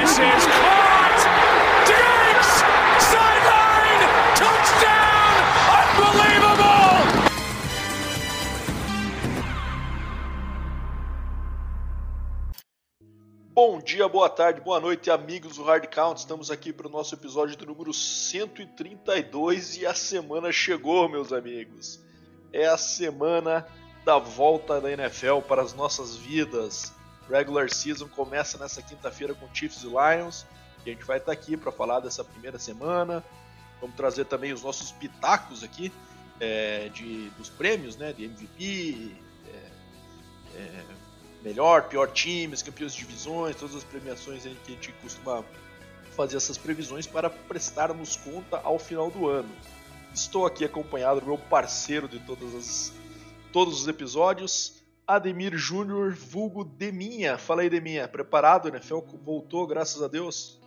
is caught. Diggs! Sideline! Touchdown! Unbelievable! Bom dia, boa tarde, boa noite, amigos do Hard Count. Estamos aqui para o nosso episódio do número 132 e a semana chegou, meus amigos. É a semana da volta da NFL para as nossas vidas. Regular season começa nessa quinta-feira com Chiefs e Lions. E a gente vai estar aqui para falar dessa primeira semana. Vamos trazer também os nossos pitacos aqui é, de, dos prêmios, né? De MVP, é, é, melhor, pior times, campeões de divisões, todas as premiações aí que a gente costuma fazer essas previsões para prestarmos conta ao final do ano. Estou aqui acompanhado do meu parceiro de todas as, todos os episódios, Ademir Júnior, vulgo Deminha. Fala aí, Deminha. Preparado? NFL voltou, graças a Deus.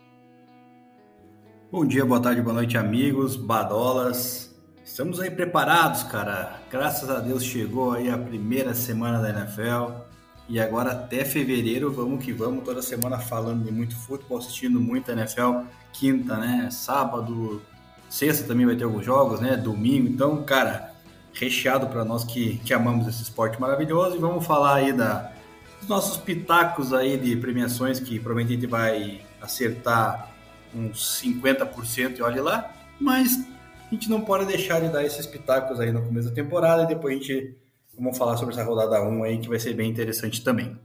Bom dia, boa tarde, boa noite, amigos, badolas. Estamos aí preparados, cara. Graças a Deus chegou aí a primeira semana da NFL. E agora até fevereiro, vamos que vamos, toda semana falando de muito futebol, assistindo muito NFL, quinta, né? Sábado, sexta também vai ter alguns jogos, né? Domingo, então, cara, recheado para nós que, que amamos esse esporte maravilhoso. E vamos falar aí da, dos nossos pitacos aí de premiações que provavelmente a gente vai acertar uns 50% e olhe lá, mas a gente não pode deixar de dar esses pitacos aí no começo da temporada e depois a gente Vamos falar sobre essa rodada 1 aí, que vai ser bem interessante também.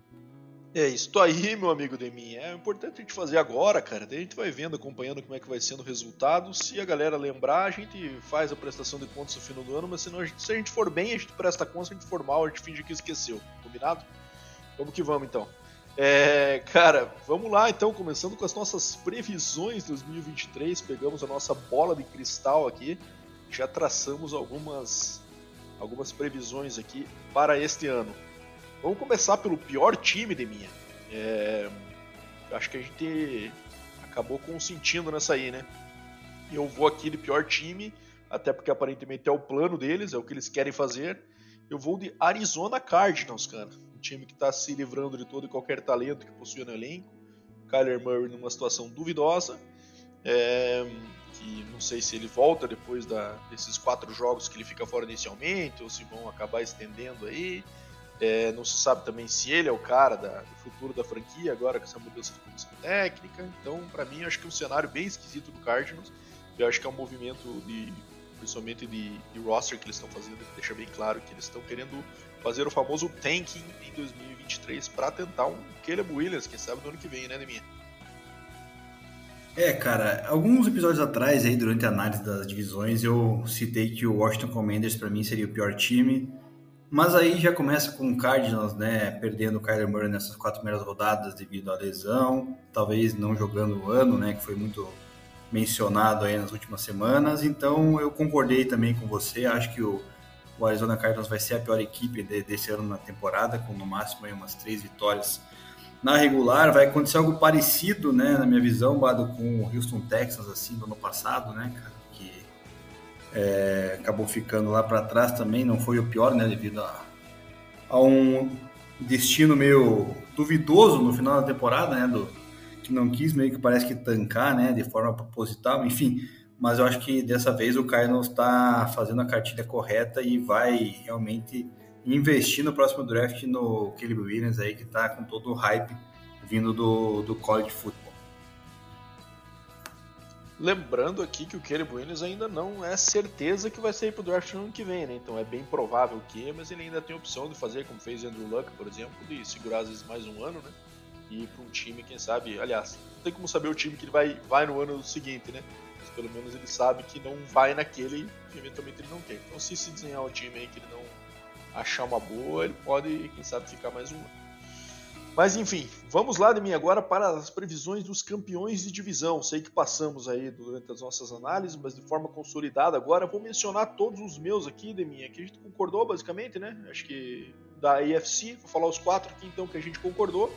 É isso aí, meu amigo Demin. É importante a gente fazer agora, cara. Daí a gente vai vendo, acompanhando como é que vai sendo o resultado. Se a galera lembrar, a gente faz a prestação de contas no final do ano, mas senão, a gente, se a gente for bem, a gente presta conta, se a gente for mal, a gente finge que esqueceu. Combinado? Vamos que vamos então. É, cara, vamos lá então, começando com as nossas previsões 2023. Pegamos a nossa bola de cristal aqui, já traçamos algumas algumas previsões aqui para este ano. Vamos começar pelo pior time de minha. É, acho que a gente acabou consentindo nessa aí, né? Eu vou aqui de pior time, até porque aparentemente é o plano deles, é o que eles querem fazer. Eu vou de Arizona Cardinals, cara. Um time que está se livrando de todo e qualquer talento que possui no elenco. Kyler Murray numa situação duvidosa. É, que não sei se ele volta depois da, desses quatro jogos que ele fica fora inicialmente, ou se vão acabar estendendo aí. É, não se sabe também se ele é o cara da, do futuro da franquia, agora com essa mudança de comissão técnica. Então, para mim, acho que é um cenário bem esquisito do Cardinals. Eu acho que é um movimento de, principalmente de, de roster que eles estão fazendo, que deixa bem claro que eles estão querendo fazer o famoso tanking em 2023 para tentar um Caleb Williams, quem sabe no ano que vem, né, Deminha? É, cara, alguns episódios atrás, aí, durante a análise das divisões, eu citei que o Washington Commanders para mim seria o pior time, mas aí já começa com o Cardinals, né, perdendo o Kyler Murray nessas quatro primeiras rodadas devido à lesão, talvez não jogando o ano, né, que foi muito mencionado aí nas últimas semanas, então eu concordei também com você, acho que o, o Arizona Cardinals vai ser a pior equipe de, desse ano na temporada, com no máximo aí umas três vitórias na regular. Vai acontecer algo parecido, né, na minha visão, Bado, com o Houston Texans, assim, do ano passado, né, cara, é, acabou ficando lá para trás também, não foi o pior, né, devido a, a, um destino meio duvidoso no final da temporada, né, do, que não quis meio que parece que tancar, né, de forma proposital, enfim, mas eu acho que dessa vez o Cardinals está fazendo a cartilha correta e vai realmente investir no próximo draft no Caleb Williams aí, que tá com todo o hype vindo do, do college football. Lembrando aqui que o Caleb Williams ainda não é certeza que vai sair pro draft no ano que vem, né? Então é bem provável que, mas ele ainda tem a opção de fazer, como fez Andrew Luck, por exemplo, de segurar às vezes mais um ano, né? E ir para um time, quem sabe, aliás, não tem como saber o time que ele vai, vai no ano seguinte, né? Mas pelo menos ele sabe que não vai naquele e eventualmente ele não quer. Então se se desenhar um time aí que ele não achar uma boa, ele pode, quem sabe, ficar mais um ano. Mas enfim, vamos lá de mim agora para as previsões dos campeões de divisão. Sei que passamos aí durante as nossas análises, mas de forma consolidada agora vou mencionar todos os meus aqui, de mim. Aqui a gente concordou basicamente, né? Acho que da AFC, vou falar os quatro aqui então que a gente concordou,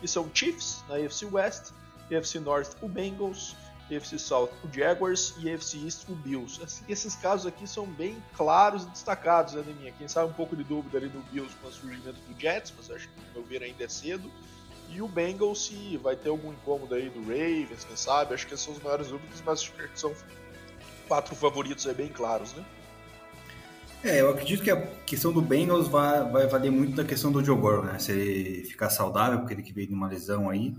que são Chiefs na AFC West, AFC North o Bengals, AFC South o Jaguars e AFC East o Bills. Esses casos aqui são bem claros e destacados, né, minha? Quem sabe um pouco de dúvida ali no Bills com o surgimento do Jets, mas acho que meu ver ainda é cedo. E o Bengals se vai ter algum incômodo aí do Ravens, quem sabe? Acho que são os maiores dúvidas, mas acho que são quatro favoritos aí bem claros, né? É, eu acredito que a questão do Bengals vai, vai valer muito da questão do Joe Burrow, né? Se ele ficar saudável, porque ele que veio de uma lesão aí,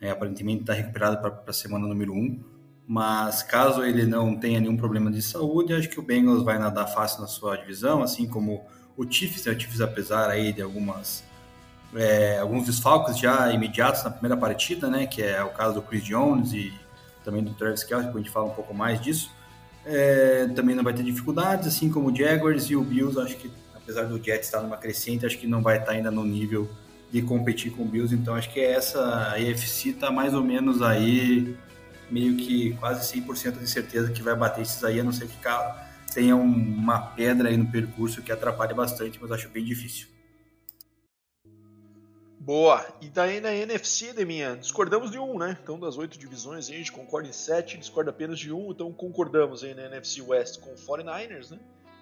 é, aparentemente está recuperado para a semana número 1. Um, mas caso ele não tenha nenhum problema de saúde, acho que o Bengals vai nadar fácil na sua divisão, assim como o Chiefs, né? o Chiefs apesar aí de algumas é, alguns desfalques já imediatos na primeira partida, né? Que é o caso do Chris Jones e também do Travis Kelce, a gente fala um pouco mais disso. É, também não vai ter dificuldades, assim como o Jaguars e o Bills, acho que apesar do Jets estar numa crescente, acho que não vai estar ainda no nível de competir com o Bills, então acho que essa AFC está mais ou menos aí, meio que quase 100% de certeza que vai bater esses aí, a não ser que tenha uma pedra aí no percurso que atrapalhe bastante, mas acho bem difícil. Boa. E daí na NFC, Deminha, discordamos de um, né? Então das oito divisões a gente concorda em sete, discorda apenas de um, então concordamos aí na NFC West com o 49ers, né?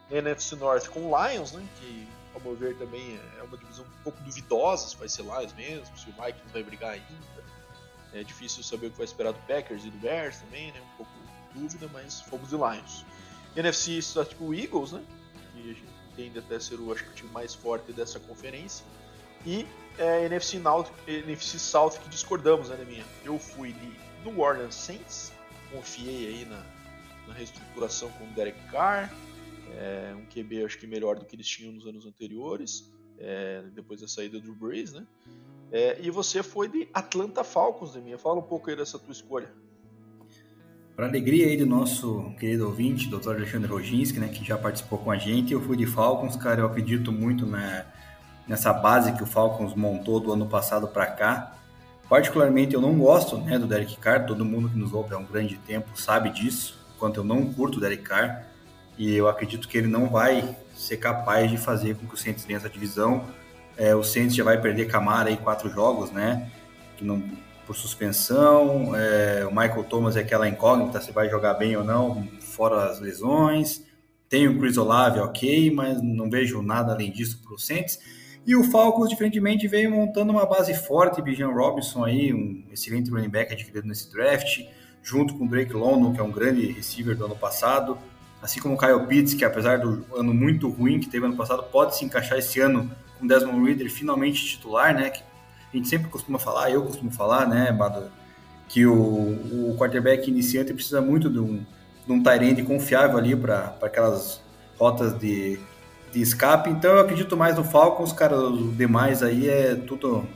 Na NFC North com Lions, né? Que, ao meu ver, também é uma divisão um pouco duvidosa, se vai ser Lions mesmo, se o Vikings vai brigar ainda. É difícil saber o que vai esperar do Packers e do Bears também, né? Um pouco dúvida, mas fomos de Lions. NFC está tipo o Eagles, né? Que a gente tende até ser o, acho que, o time mais forte dessa conferência. E é, NFC, South, NFC South que discordamos, né, minha? Eu fui de New Orleans Saints, confiei aí na, na reestruturação com o Derek Carr, é, um QB acho que melhor do que eles tinham nos anos anteriores, é, depois da saída do Breeze, né? É, e você foi de Atlanta Falcons, minha? Fala um pouco aí dessa tua escolha. Para alegria aí do nosso querido ouvinte, Dr. Alexandre Roginski, né, que já participou com a gente, eu fui de Falcons, cara, eu acredito muito na nessa base que o Falcons montou do ano passado para cá. Particularmente, eu não gosto né, do Derek Carr, todo mundo que nos ouve há um grande tempo sabe disso, quanto eu não curto o Derek Carr, e eu acredito que ele não vai ser capaz de fazer com que o Saints vença essa divisão. É, o Saints já vai perder Camara aí quatro jogos, né? Que não, por suspensão. É, o Michael Thomas é aquela incógnita se vai jogar bem ou não, fora as lesões. Tem o Chris Olave, ok, mas não vejo nada além disso para o Saints. E o Falcons, diferentemente, veio montando uma base forte, Bijan Robinson aí, um excelente running back adquirido nesse draft, junto com o Drake London, que é um grande receiver do ano passado, assim como o Kyle Pitts, que apesar do ano muito ruim que teve ano passado, pode se encaixar esse ano com Desmond Reader finalmente titular, né? Que a gente sempre costuma falar, eu costumo falar, né, Bado, que o, o quarterback iniciante precisa muito de um, de um tight confiável ali para aquelas rotas de de escape. Então eu acredito mais no Falcons, cara. Os demais aí é tudo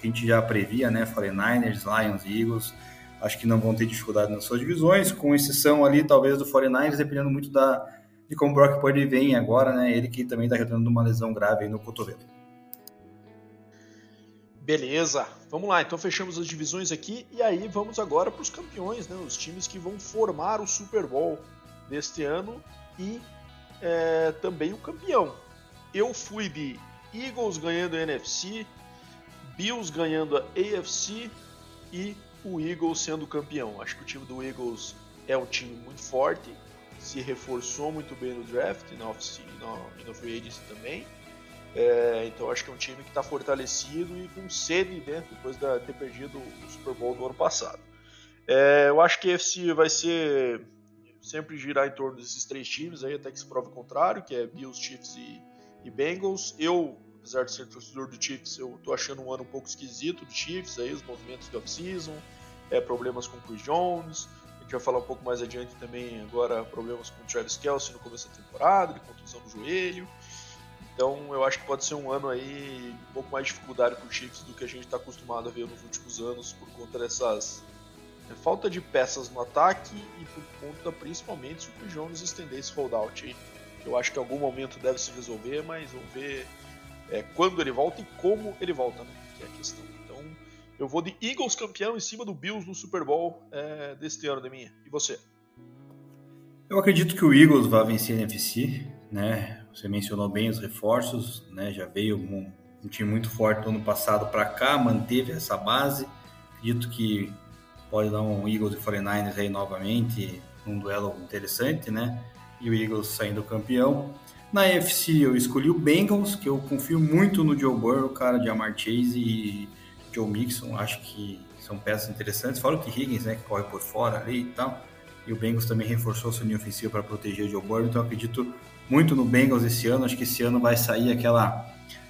que a gente já previa, né? 49ers, Lions, Eagles. Acho que não vão ter dificuldade nas suas divisões, com exceção ali, talvez, do 49ers, dependendo muito da, de como o Brock Purdy vem agora, né? Ele que também está retornando uma lesão grave no cotovelo. Beleza, vamos lá. Então fechamos as divisões aqui e aí vamos agora para os campeões, né? Os times que vão formar o Super Bowl deste ano e é, também o campeão. Eu fui de Eagles ganhando a NFC, Bills ganhando a AFC e o Eagles sendo campeão. Acho que o time do Eagles é um time muito forte, se reforçou muito bem no draft na, e no free agency também. É, então acho que é um time que está fortalecido e com sede né, depois de ter perdido o Super Bowl do ano passado. É, eu acho que AFC vai ser sempre girar em torno desses três times aí, até que se prove o contrário, que é Bills, Chiefs e, e Bengals. Eu, apesar de ser torcedor do Chiefs, eu tô achando um ano um pouco esquisito do Chiefs, aí os movimentos de off-season, é, problemas com o Chris Jones, a gente vai falar um pouco mais adiante também agora problemas com o Travis Kelsey no começo da temporada, de contusão no joelho. Então eu acho que pode ser um ano aí um pouco mais de dificuldade para o Chiefs do que a gente está acostumado a ver nos últimos anos por conta dessas é falta de peças no ataque e por conta principalmente se o Chris Jones estender esse holdout aí. Eu acho que em algum momento deve se resolver, mas vamos ver é, quando ele volta e como ele volta. Né? que é a questão. Então, eu vou de Eagles campeão em cima do Bills no Super Bowl é, deste ano, de minha. E você? Eu acredito que o Eagles vai vencer a NFC, né? Você mencionou bem os reforços, né? Já veio um, um time muito forte do ano passado para cá, manteve essa base. Acredito que pode dar um Eagles e 49ers aí novamente, um duelo interessante, né? E o Eagles saindo campeão. Na NFC eu escolhi o Bengals, que eu confio muito no Joe Burrow, cara de Amar Chase e Joe Mixon, acho que são peças interessantes. Fora o que Higgins, né, que corre por fora ali e tal. E o Bengals também reforçou sua linha ofensiva para proteger o Joe Burrow, então acredito muito no Bengals esse ano. Acho que esse ano vai sair aquela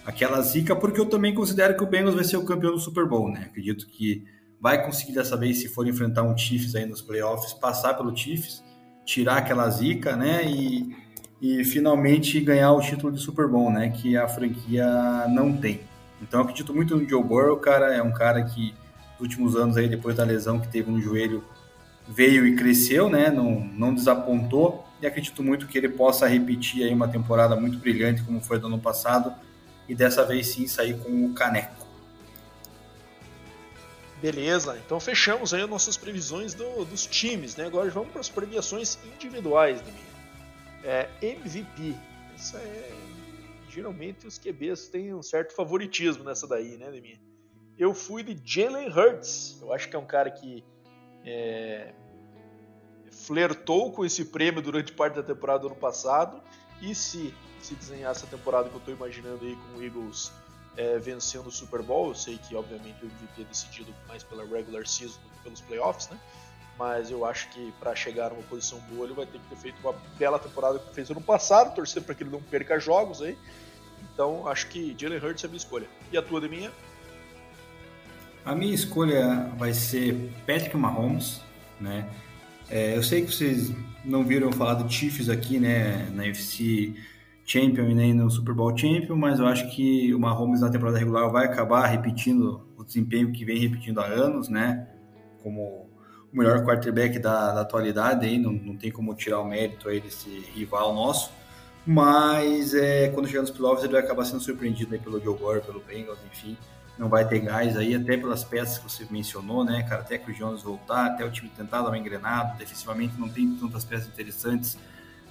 aquela zica, porque eu também considero que o Bengals vai ser o campeão do Super Bowl, né? Acredito que vai conseguir dessa vez, se for enfrentar um Chiefs aí nos playoffs, passar pelo Chiefs, tirar aquela zica, né? E, e finalmente ganhar o título de Super Bowl, né? Que a franquia não tem. Então, acredito muito no Joe Burrow, cara. É um cara que, nos últimos anos, aí, depois da lesão que teve no joelho, veio e cresceu, né? Não, não desapontou. E acredito muito que ele possa repetir aí uma temporada muito brilhante, como foi do ano passado, e dessa vez sim sair com o caneco. Beleza, então fechamos aí as nossas previsões do, dos times, né? Agora vamos para as premiações individuais, de É, MVP. É geralmente os QBs têm um certo favoritismo nessa daí, né, Deminha? Eu fui de Jalen Hurts. Eu acho que é um cara que é, flertou com esse prêmio durante parte da temporada do ano passado. E se se desenhar essa temporada que eu estou imaginando aí com o Eagles é, vencendo o Super Bowl, eu sei que obviamente o MVP é decidido mais pela regular season do que pelos playoffs, né? Mas eu acho que para chegar numa posição boa ele vai ter que ter feito uma bela temporada que fez ano passado, torcer para que ele não perca jogos aí. Então, acho que Jalen Hurts é a minha escolha. E a tua, de minha? A minha escolha vai ser Patrick Mahomes, né? É, eu sei que vocês não viram falar do Chiefs aqui, né, na UFC Champion e nem no Super Bowl Champion, mas eu acho que o Mahomes na temporada regular vai acabar repetindo o desempenho que vem repetindo há anos, né? Como o melhor quarterback da, da atualidade, aí, não, não tem como tirar o mérito aí desse rival nosso. Mas é, quando chegar nos playoffs ele vai acabar sendo surpreendido aí pelo Joe Burrow, pelo Bengals, enfim. Não vai ter gás aí, até pelas peças que você mencionou, né, cara? Até que o Jones voltar, até o time tentar dar uma engrenada. Defensivamente não tem tantas peças interessantes,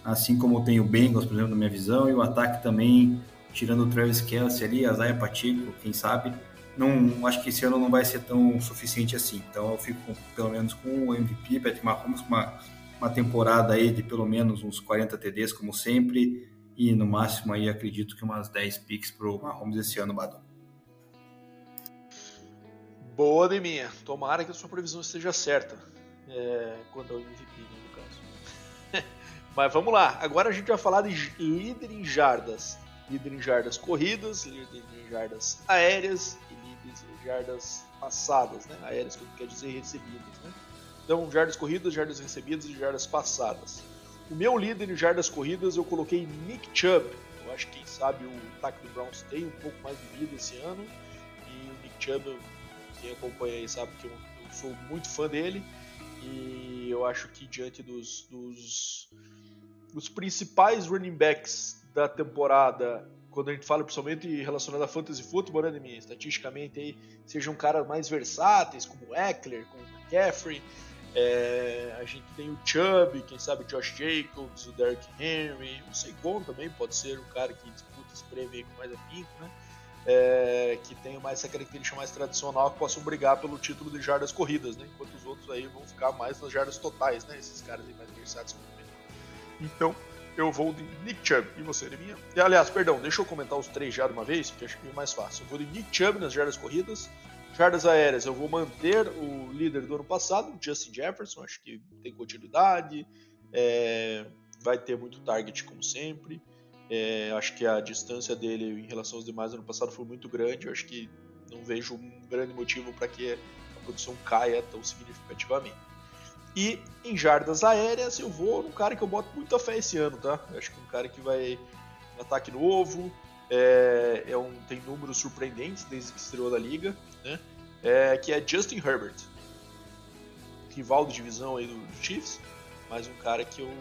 assim como tem o Bengals, por exemplo, na minha visão. E o ataque também, tirando o Travis Kelsey ali, a Zaya Pacheco, quem sabe. Não, acho que esse ano não vai ser tão suficiente assim. Então eu fico pelo menos com o MVP, Patrick Mahomes, com uma uma temporada aí de pelo menos uns 40 TDs, como sempre, e no máximo aí acredito que umas 10 picks pro Mahomes esse ano, Badu. Boa de minha. Tomara que a sua previsão esteja certa. É, quando é o MVP, né, no caso. Mas vamos lá. Agora a gente vai falar de líder em jardas. Líder em jardas corridas, líder em jardas aéreas jardas passadas, né? Aéreas que quer dizer recebidas, né? Então, jardas corridas, jardas recebidas e jardas passadas. O meu líder em jardas corridas eu coloquei Nick Chubb. Eu acho que quem sabe o ataque do Browns tem um pouco mais de vida esse ano. E o Nick Chubb, quem acompanha aí sabe que eu, eu sou muito fã dele. E eu acho que diante dos, dos, dos principais running backs da temporada, quando a gente fala principalmente relacionado a fantasy football, né, mim, estatisticamente aí, sejam caras mais versáteis, como Eckler, como McCaffrey, é, a gente tem o Chubb, quem sabe o Josh Jacobs, o Derrick Henry, o Saquon também pode ser o cara que disputa esse prêmio com mais afinco, né? É, que tem mais essa característica mais tradicional que possam brigar pelo título de jardas corridas, né? Enquanto os outros aí vão ficar mais nas jardas totais, né? Esses caras aí mais versáteis. Então, eu vou de Nick Chubb. E você, minha? E, aliás, perdão, deixa eu comentar os três já de uma vez, porque acho que é mais fácil. Eu vou de Nick Chubb nas jardas corridas, Jardas aéreas, eu vou manter o líder do ano passado, Justin Jefferson, acho que tem continuidade, é, vai ter muito target como sempre. É, acho que a distância dele em relação aos demais ano passado foi muito grande. Eu acho que não vejo um grande motivo para que a produção caia tão significativamente. E em jardas aéreas, eu vou num cara que eu boto muita fé esse ano, tá? Eu acho que um cara que vai um ataque novo, é, é um, tem números surpreendentes desde que estreou da liga, né? É, que é Justin Herbert, rival de divisão aí do, Chiefs, mas um cara que, eu,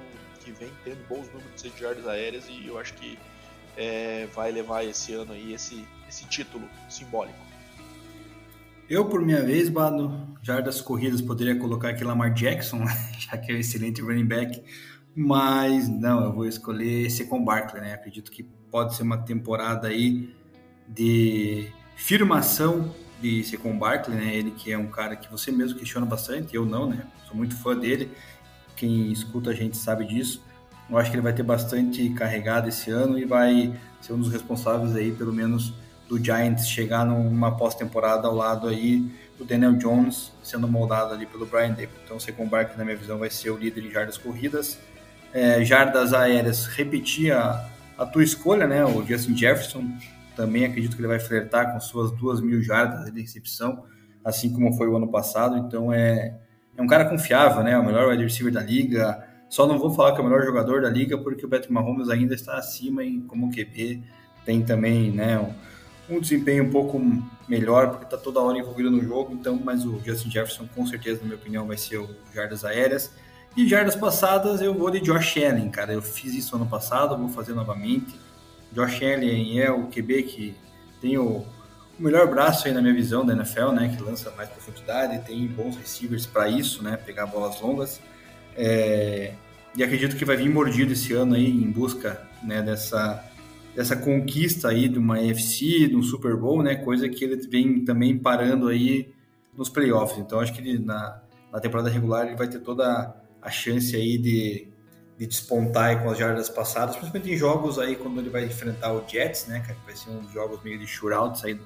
que vem tendo bons números de jardas aéreas e eu acho que é, vai levar esse ano aí esse, esse título simbólico. Eu, por minha vez, Bado, jardas corridas, poderia colocar aqui Lamar Jackson, já que é um excelente running back, mas não, eu vou escolher Secon Barkley, né? Acredito que pode ser uma temporada aí de firmação de Secon Barkley, né? Ele que é um cara que você mesmo questiona bastante, eu não, né? Sou muito fã dele. Quem escuta a gente sabe disso. Eu acho que ele vai ter bastante carregado esse ano e vai ser um dos responsáveis aí, pelo menos, do Giants chegar numa pós-temporada ao lado aí do Daniel Jones, sendo moldado ali pelo Brian Dable. Então, o Secon na minha visão, vai ser o líder em jardas corridas. É, jardas aéreas, repetir a, a tua escolha, né? O Justin Jefferson, também acredito que ele vai flertar com suas duas mil jardas de recepção, assim como foi o ano passado. Então, é, é um cara confiável, né? O melhor wide receiver da liga. Só não vou falar que é o melhor jogador da liga, porque o Patrick Mahomes ainda está acima em como QB. Tem também, né? Um desempenho um pouco melhor, porque está toda hora envolvido no jogo, então, mas o Justin Jefferson, com certeza, na minha opinião, vai ser o jardas aéreas. E jardas passadas, eu vou de Josh Allen, cara. Eu fiz isso ano passado, vou fazer novamente. Josh Allen é o QB que tem o, o melhor braço aí na minha visão da NFL, né? Que lança mais profundidade, tem bons receivers para isso, né? Pegar bolas longas. É, e acredito que vai vir mordido esse ano aí em busca né, dessa dessa conquista aí de uma AFC, de um Super Bowl, né? Coisa que ele vem também parando aí nos playoffs. Então acho que ele, na, na temporada regular ele vai ter toda a chance aí de, de despontar com as jardas passadas, principalmente em jogos aí quando ele vai enfrentar o Jets, né? Que vai ser uns jogos meio de shootouts aí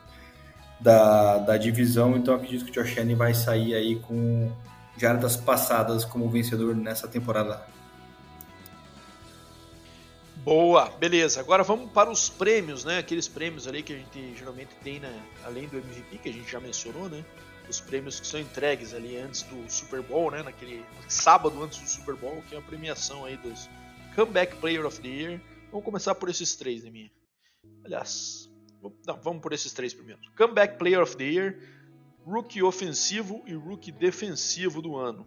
da, da divisão. Então acredito que o Josh Allen vai sair aí com jardas passadas como vencedor nessa temporada. Boa, beleza. Agora vamos para os prêmios, né? Aqueles prêmios ali que a gente geralmente tem, né? além do MVP, que a gente já mencionou, né? Os prêmios que são entregues ali antes do Super Bowl, né? Naquele sábado antes do Super Bowl, que é a premiação aí dos Comeback Player of the Year. Vamos começar por esses três, né, minha? Aliás, não, vamos por esses três primeiro. Comeback Player of the Year, Rookie Ofensivo e Rookie Defensivo do ano.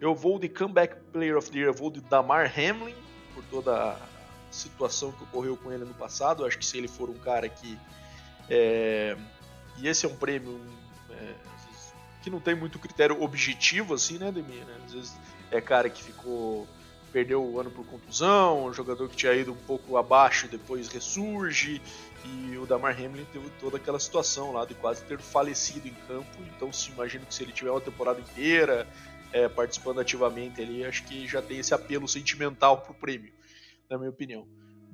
Eu vou de Comeback Player of the Year, eu vou de Damar Hamlin, por toda situação que ocorreu com ele no passado. Eu acho que se ele for um cara que. É, e esse é um prêmio é, que não tem muito critério objetivo, assim, né, Demir? Né? Às vezes é cara que ficou. Perdeu o ano por contusão, um jogador que tinha ido um pouco abaixo e depois ressurge. E o Damar Hamlin teve toda aquela situação lá de quase ter falecido em campo. Então, se imagino que se ele tiver uma temporada inteira é, participando ativamente ali, acho que já tem esse apelo sentimental pro prêmio na minha opinião.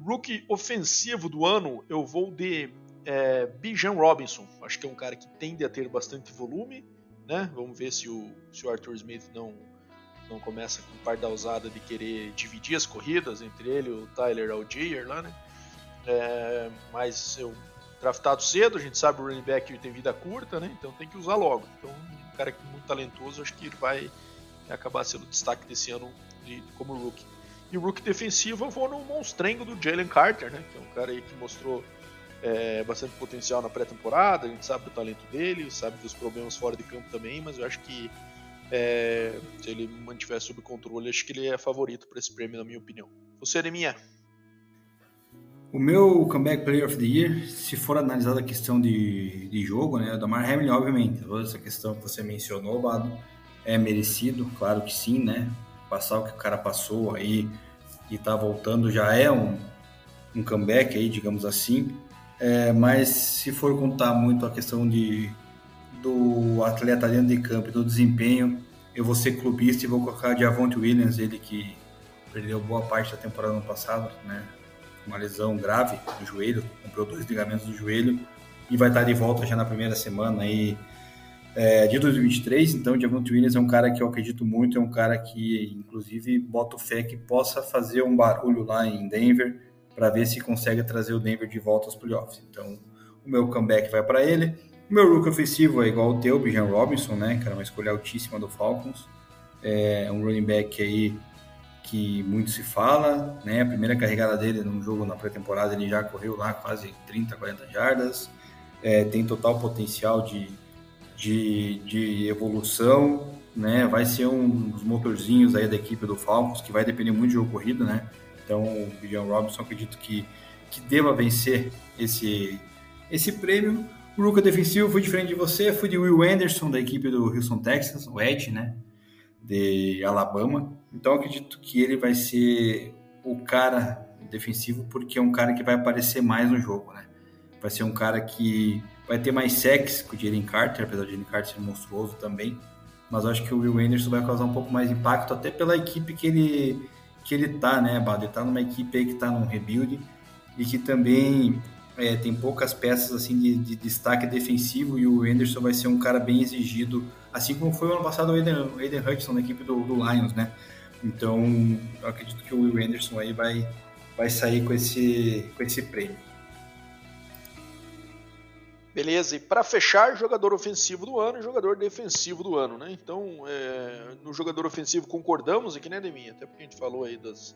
Rookie ofensivo do ano, eu vou de é, Bijan Robinson. Acho que é um cara que tende a ter bastante volume. Né? Vamos ver se o, se o Arthur Smith não, não começa com par da usada de querer dividir as corridas entre ele e o Tyler Algier lá, né? É, mas eu draftado cedo, a gente sabe o running back tem vida curta, né? Então tem que usar logo. Então, um cara muito talentoso, acho que ele vai acabar sendo destaque desse ano de, como rookie. E o rookie defensivo eu vou no monstrengo do Jalen Carter, né? Que é um cara aí que mostrou é, bastante potencial na pré-temporada. A gente sabe do talento dele, sabe dos problemas fora de campo também, mas eu acho que é, se ele mantiver sob controle, acho que ele é favorito para esse prêmio, na minha opinião. Você, Neminha? O meu comeback player of the year, se for analisada a questão de, de jogo, né, o Damar Hamlin, obviamente, toda essa questão que você mencionou, Bado, é merecido, claro que sim, né? Passar o que o cara passou aí e tá voltando já é um, um comeback aí, digamos assim. É, mas se for contar muito a questão de do atleta dentro de campo e do desempenho, eu vou ser clubista e vou colocar Javonte Williams, ele que perdeu boa parte da temporada no passado, né? Uma lesão grave no joelho, comprou dois ligamentos do joelho e vai estar de volta já na primeira semana aí é, de 2023. Então, o Javonte Williams é um cara que eu acredito muito, é um cara que, inclusive, bota fé que possa fazer um barulho lá em Denver para ver se consegue trazer o Denver de volta aos playoffs. Então, o meu comeback vai para ele. O meu rookie ofensivo é igual o teu, Bijan Robinson, né? Era uma escolha altíssima do Falcons. É um running back aí que muito se fala, né? A primeira carregada dele num jogo na pré-temporada, ele já correu lá quase 30, 40 jardas. É, tem total potencial de de, de evolução, né? Vai ser um dos motorzinhos aí da equipe do Falcons, que vai depender muito de jogo corrido, né? Então, o Bijan Robinson acredito que, que deva vencer esse, esse prêmio. O Ruka defensivo fui diferente de você, fui de Will Anderson, da equipe do Houston Texans, o Ed, né? De Alabama. Então acredito que ele vai ser o cara defensivo, porque é um cara que vai aparecer mais no jogo, né? Vai ser um cara que vai ter mais sacks que o Jalen Carter, apesar de Jalen Carter ser monstruoso também. Mas eu acho que o Will Anderson vai causar um pouco mais de impacto, até pela equipe que ele, que ele tá, né, Bado? Ele tá numa equipe aí que tá num rebuild e que também é, tem poucas peças assim de, de, destaque defensivo e o Anderson vai ser um cara bem exigido, assim como foi o ano passado o Aiden, Aiden Hudson na equipe do, do, Lions, né? Então, eu acredito que o Will Anderson aí vai, vai sair com esse, com esse prêmio. Beleza, e para fechar, jogador ofensivo do ano e jogador defensivo do ano, né? Então, é, no jogador ofensivo concordamos aqui, né, Deminha? Até porque a gente falou aí das,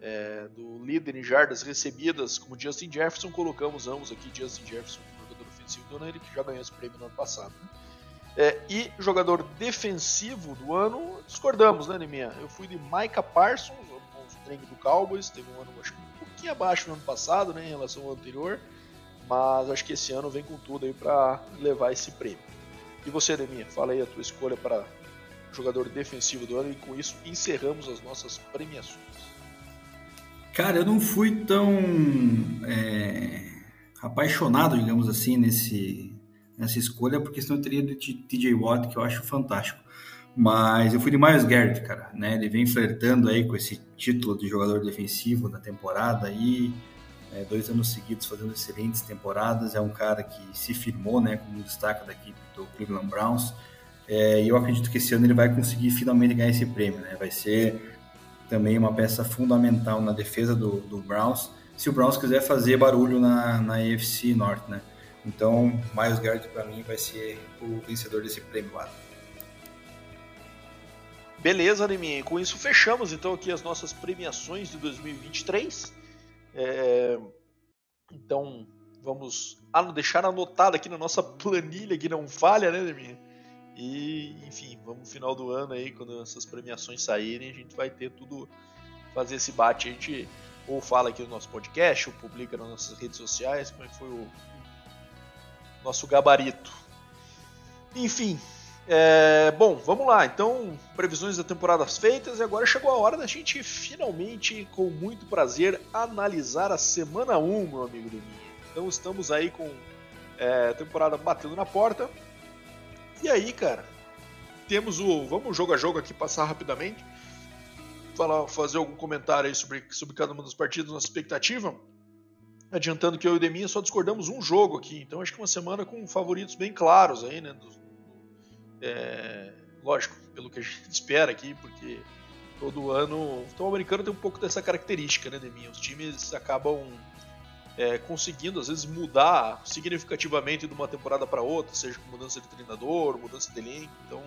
é, do líder em jardas recebidas, como Justin Jefferson, colocamos ambos aqui, Justin Jefferson, jogador ofensivo do ano, ele que já ganhou esse prêmio no ano passado. Né? É, e jogador defensivo do ano, discordamos, né, Deminha? Eu fui de Micah Parsons, o treino do Cowboys, teve um ano, acho um pouquinho abaixo no ano passado, né, em relação ao anterior mas acho que esse ano vem com tudo aí para levar esse prêmio. E você, Deminha, fala aí a tua escolha para jogador defensivo do ano e com isso encerramos as nossas premiações. Cara, eu não fui tão é, apaixonado, digamos assim, nesse, nessa escolha, porque senão eu teria de TJ Watt, que eu acho fantástico. Mas eu fui de Miles Garrett, cara, né? Ele vem flertando aí com esse título de jogador defensivo da temporada aí é, dois anos seguidos fazendo excelentes temporadas, é um cara que se firmou né, como destaque da equipe do Cleveland Browns, é, e eu acredito que esse ano ele vai conseguir finalmente ganhar esse prêmio, né? vai ser também uma peça fundamental na defesa do, do Browns, se o Browns quiser fazer barulho na, na AFC Norte, né? Então, Miles Garrett para mim vai ser o vencedor desse prêmio lá. Beleza, Neminha. Com isso fechamos então aqui as nossas premiações de 2023. É, então, vamos deixar anotado aqui na nossa planilha que não falha, né, Deminha? E, enfim, vamos no final do ano aí, quando essas premiações saírem, a gente vai ter tudo, fazer esse bate. A gente ou fala aqui no nosso podcast, ou publica nas nossas redes sociais, como é foi o nosso gabarito. Enfim, é, bom, vamos lá. Então, previsões da temporada feitas e agora chegou a hora da gente finalmente, com muito prazer, analisar a semana 1, meu amigo Deminha. Então, estamos aí com é, temporada batendo na porta. E aí, cara, temos o. Vamos jogo a jogo aqui, passar rapidamente. Falar, fazer algum comentário aí sobre, sobre cada uma das partidas, nossa expectativa. Adiantando que eu e o Deminha só discordamos um jogo aqui. Então, acho que uma semana com favoritos bem claros aí, né? Dos, é, lógico, pelo que a gente espera aqui, porque todo ano o futebol americano tem um pouco dessa característica, né, Deminha? Os times acabam é, conseguindo, às vezes, mudar significativamente de uma temporada para outra, seja com mudança de treinador, mudança de elenco. Então,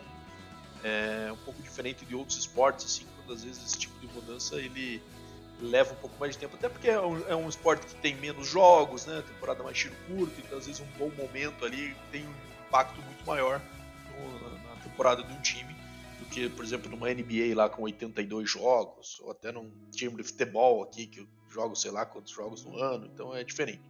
é um pouco diferente de outros esportes, assim, quando às vezes esse tipo de mudança ele leva um pouco mais de tempo, até porque é um, é um esporte que tem menos jogos, né? Temporada mais tiro curto, então às vezes um bom momento ali tem um impacto muito maior na temporada de um time do que, por exemplo, numa NBA lá com 82 jogos, ou até num time de futebol aqui que joga sei lá quantos jogos no ano, então é diferente.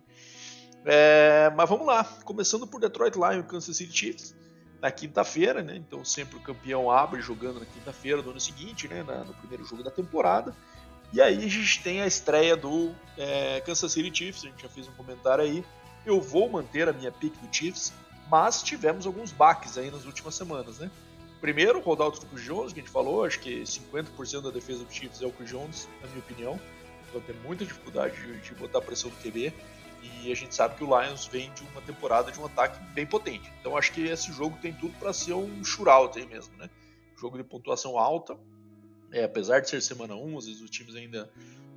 É, mas vamos lá, começando por Detroit Lions e Kansas City Chiefs na quinta-feira, né? Então sempre o campeão abre jogando na quinta-feira do ano seguinte, né? Na, no primeiro jogo da temporada. E aí a gente tem a estreia do é, Kansas City Chiefs, a gente já fez um comentário aí. Eu vou manter a minha pick do Chiefs, mas tivemos alguns baques aí nas últimas semanas, né? Primeiro, o Chris Jones, que a gente falou, acho que 50% da defesa do Chiefs é o Chris Jones, na minha opinião. Vai ter muita dificuldade de, de botar pressão no QB. E a gente sabe que o Lions vem de uma temporada de um ataque bem potente. Então acho que esse jogo tem tudo para ser um shootout aí mesmo, né? Jogo de pontuação alta. É, apesar de ser semana 1, às vezes os times ainda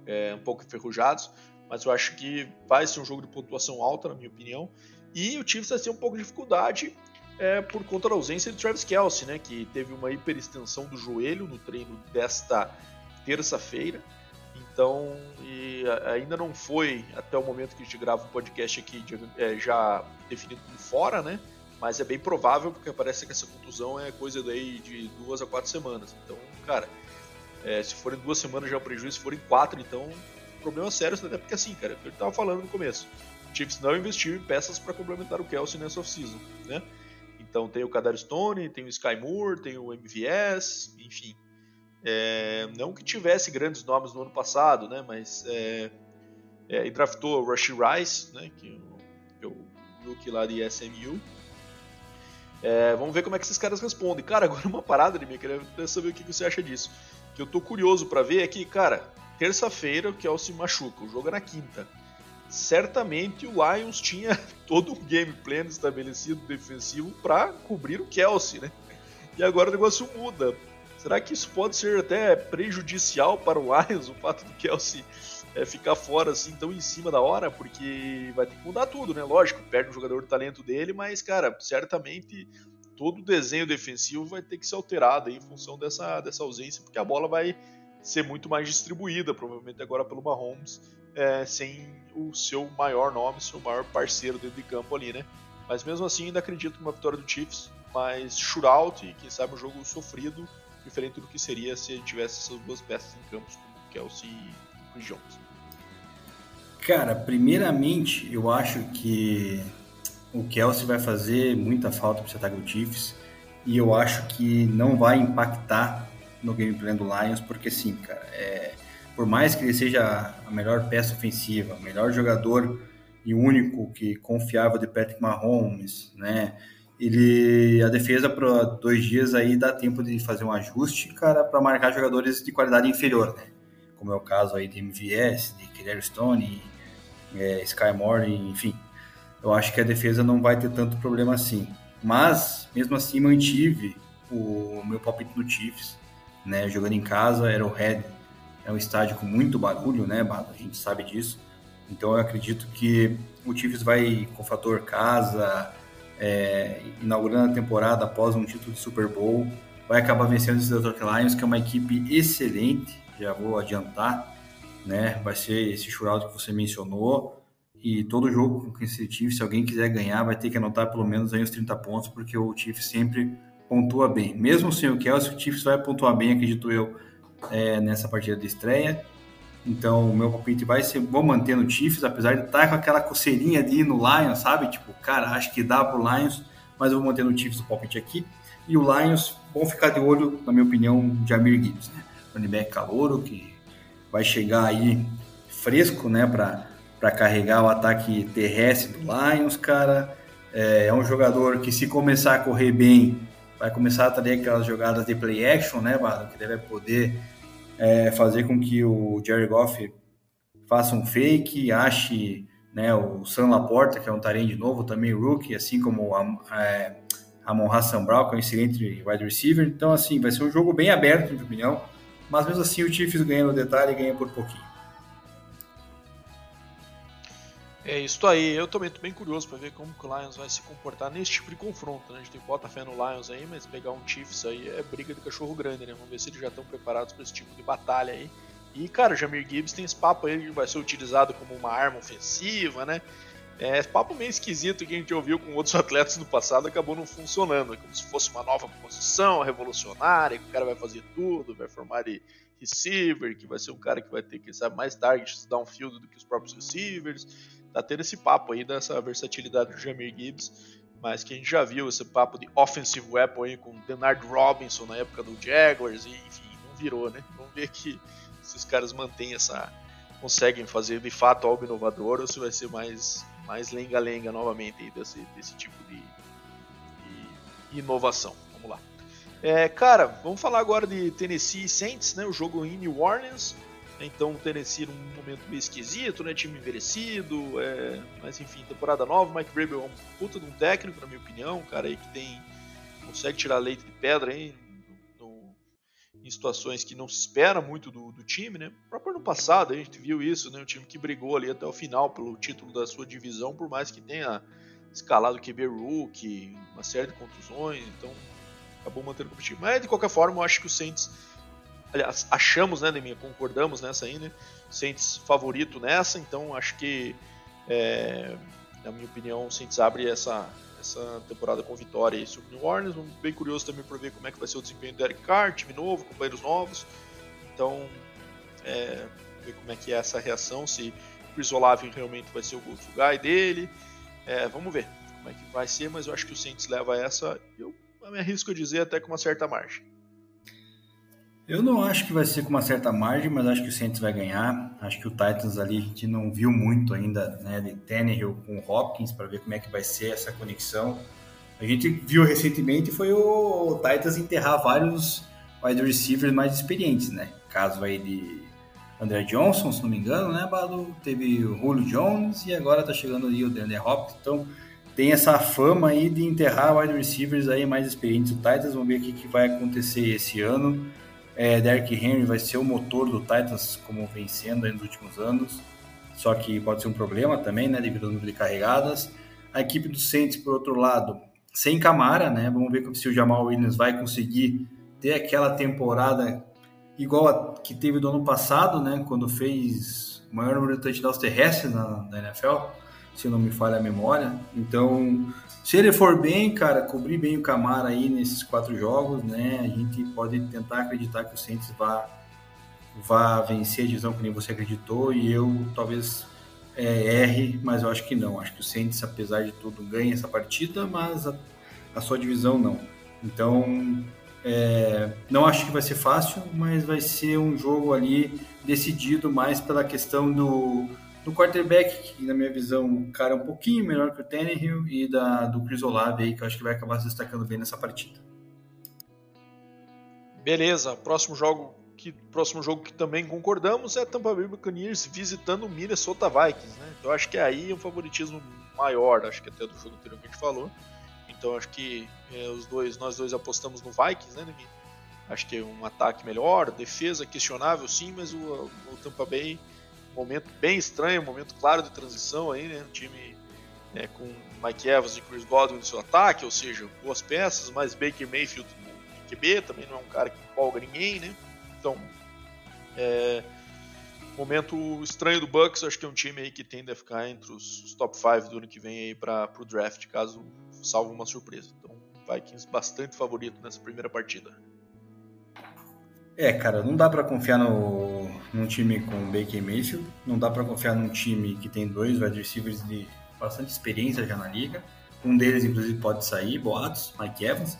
é, um pouco enferrujados, mas eu acho que vai ser um jogo de pontuação alta, na minha opinião. E o Chiefs vai ter um pouco de dificuldade é, por conta da ausência de Travis Kelsey, né, que teve uma hiperextensão do joelho no treino desta terça-feira. Então, ainda não foi até o momento que a gente grava o podcast aqui é, já definido como fora, né? Mas é bem provável, porque parece que essa contusão é coisa daí de duas a quatro semanas. Então, cara, é, se forem duas semanas já é um prejuízo, se forem quatro, então, problema sério, até porque assim, cara, é eu estava falando no começo Chiefs não investiu em peças para complementar o Kelsey nessa off-season, né? Então tem o Kadar Stone, tem o Sky Moore, tem o MVS, enfim. É, não que tivesse grandes nomes no ano passado, né? Mas é, é, e draftou o Rush Rice, né? Que, é o rookie lá de SMU. É, vamos ver como é que esses caras respondem. Cara, agora uma parada de mim, queria saber o que você acha disso. Que eu tô curioso para ver é que, cara, terça-feira o Kelsey machuca, o jogo é na quinta. Certamente o Lions tinha todo um game plan estabelecido defensivo para cobrir o Kelsey, né? E agora o negócio muda. Será que isso pode ser até prejudicial para o Lions, o fato do Kelsey é, ficar fora assim tão em cima da hora? Porque vai ter que mudar tudo, né? Lógico, perde um jogador do talento dele, mas, cara, certamente todo o desenho defensivo vai ter que ser alterado em função dessa, dessa ausência, porque a bola vai ser muito mais distribuída, provavelmente agora pelo Mahomes, é, sem o seu maior nome, seu maior parceiro dentro de campo ali, né? Mas mesmo assim, ainda acredito numa vitória do Chiefs, mas shootout e quem sabe um jogo sofrido, diferente do que seria se ele tivesse essas duas peças em campos como Kelsey e Chris Jones. Cara, primeiramente, eu acho que o Kelsey vai fazer muita falta para esse ataque do Chiefs e eu acho que não vai impactar no gameplay do Lions, porque sim, cara, é, por mais que ele seja a melhor peça ofensiva, o melhor jogador e único que confiava de Patrick Mahomes, né? Ele a defesa para dois dias aí dá tempo de fazer um ajuste, cara, para marcar jogadores de qualidade inferior, né? Como é o caso aí de MVS, de Killer Stone, é, Sky Moore, enfim. Eu acho que a defesa não vai ter tanto problema assim. Mas, mesmo assim, mantive o meu palpite no Chiefs né? Jogando em casa, Arrowhead é um estádio com muito barulho, né, A gente sabe disso. Então eu acredito que o Chiefs vai com o fator casa, é, inaugurando a temporada após um título de Super Bowl, vai acabar vencendo os Detroit Lions, que é uma equipe excelente, já vou adiantar, né? Vai ser esse shootout que você mencionou. E todo jogo com esse Chiefs, se alguém quiser ganhar, vai ter que anotar pelo menos aí uns 30 pontos, porque o Chiefs sempre pontua bem. Mesmo sem o Kelsey, o Chiefs vai pontuar bem, acredito eu, é, nessa partida de estreia. Então, o meu palpite vai ser, vou manter no Chiefs, apesar de estar tá com aquela coceirinha ir no Lions, sabe? Tipo, cara, acho que dá pro Lions, mas eu vou manter no Chiefs o palpite aqui. E o Lions, vão ficar de olho, na minha opinião, de Amir Gibbs, né? Running back calouro, que vai chegar aí fresco, né, para carregar o ataque terrestre do Lions, cara. É, é um jogador que, se começar a correr bem, vai começar a aquelas jogadas de play action, né, Bado? Que deve poder é, fazer com que o Jerry Goff faça um fake, ache né, o Sam Laporta, que é um de novo, também rookie, assim como a, é, Amon Hassan Brown, que é um excelente wide receiver. Então, assim, vai ser um jogo bem aberto, na minha opinião. Mas mesmo assim, o Chiefs ganha no detalhe e ganha por pouquinho. É isso aí, eu também tô bem curioso para ver como que o Lions vai se comportar nesse tipo de confronto, né? A gente tem bota fé no Lions aí, mas pegar um Chiefs aí é briga de cachorro grande, né? Vamos ver se eles já estão preparados para esse tipo de batalha aí. E, cara, o Jamir Gibbs tem esse papo aí que vai ser utilizado como uma arma ofensiva, né? É papo meio esquisito que a gente ouviu com outros atletas no passado acabou não funcionando, é como se fosse uma nova posição revolucionária, que o cara vai fazer tudo, vai formar de receiver, que vai ser um cara que vai ter, que sabe, mais targets downfield do que os próprios receivers tá tendo esse papo aí dessa versatilidade do Jamir Gibbs, mas que a gente já viu esse papo de offensive weapon aí com Bernard Robinson na época do Jaguars, e enfim, não virou, né? Vamos ver que se os caras mantêm essa. conseguem fazer de fato algo inovador ou se vai ser mais, mais lenga-lenga novamente desse, desse tipo de, de inovação. Vamos lá. É, cara, vamos falar agora de Tennessee Saints, né? O jogo em New Orleans. Então o Tennessee num momento meio esquisito, né? Time envelhecido, é... mas enfim, temporada nova. Mike Vrabel é um puta de um técnico, na minha opinião, um cara aí que tem consegue tirar leite de pedra aí no... em situações que não se espera muito do, do, time, né? O próprio ano passado a gente viu isso, né? Um time que brigou ali até o final pelo título da sua divisão, por mais que tenha escalado QB rookie, uma série de contusões, então acabou mantendo o competitivo. Mas de qualquer forma, eu acho que o Saints aliás, achamos, né, Deminha, concordamos nessa aí, né? Saints favorito nessa, então acho que, é, na minha opinião, o Saints abre essa, essa temporada com vitória aí sobre New Orleans. Bem curioso também para ver como é que vai ser o desempenho do Derek Carr, time novo, companheiros novos. Então, é, ver como é que é essa reação, se Chris Olave realmente vai ser o go-to guy dele. É, vamos ver como é que vai ser, mas eu acho que o Saints leva essa, eu me arrisco a dizer até com uma certa margem. Eu não acho que vai ser com uma certa margem, mas acho que o Saints vai ganhar. Acho que o Titans ali a gente não viu muito ainda, né, de Tannehill com o Hopkins para ver como é que vai ser essa conexão. A gente viu recentemente foi o Titans enterrar vários wide receivers mais experientes, né? Caso aí de André Johnson, se não me engano, né, Bado? Teve o Julio Jones e agora tá chegando ali o DeAndre Hopkins. Então, tem essa fama aí de enterrar wide receivers aí mais experientes. O Titans, vamos ver o que vai acontecer esse ano. É, Derrick Henry vai ser o motor do Titans, como vem sendo nos últimos anos. Só que pode ser um problema também, né, devido ao número de carregadas. A equipe do Saints, por outro lado, sem Camara, né? Vamos ver se o Jamal Williams vai conseguir ter aquela temporada igual a que teve do ano passado, né? Quando fez o maior número de touchdowns terrestres na, na NFL, se não me falha a memória. Então, se ele for bem, cara, cobrir bem o Camara aí nesses quatro jogos, né? A gente pode tentar acreditar que o Saints vá, vá vencer a divisão que nem você acreditou e eu talvez é, erre, mas eu acho que não. Acho que o Saints, apesar de tudo, ganha essa partida, mas a, a sua divisão não. Então, é, não acho que vai ser fácil, mas vai ser um jogo ali decidido mais pela questão do do quarterback, que na minha visão o cara é um pouquinho melhor que o Tannehill, e da, do Chris Olave aí, que eu acho que vai acabar se destacando bem nessa partida. Beleza, próximo jogo que, próximo jogo que também concordamos é Tampa Bay Buccaneers visitando o Minnesota Vikings, né? Então acho que aí é um favoritismo maior, acho que até do jogo anterior que a gente falou. Então acho que é, os dois, nós dois apostamos no Vikings, né, Acho que é um ataque melhor, defesa questionável sim, mas o, o Tampa Bay momento bem estranho, um momento claro de transição aí, né? Um time né, com Mike Evans e Chris Godwin no seu ataque, ou seja, boas peças, mas Baker Mayfield no QB também não é um cara que empolga ninguém, né? Então, é, momento estranho do Bucks, acho que é um time aí que tende a ficar entre os, os top 5 do ano que vem aí para o draft, caso salve uma surpresa. Então, Vikings bastante favorito nessa primeira partida. É, cara, não dá para confiar no, num time com Baker Mayfield, não dá para confiar num time que tem dois wide receivers de bastante experiência já na liga. Um deles, inclusive, pode sair, boatos, Mike Evans.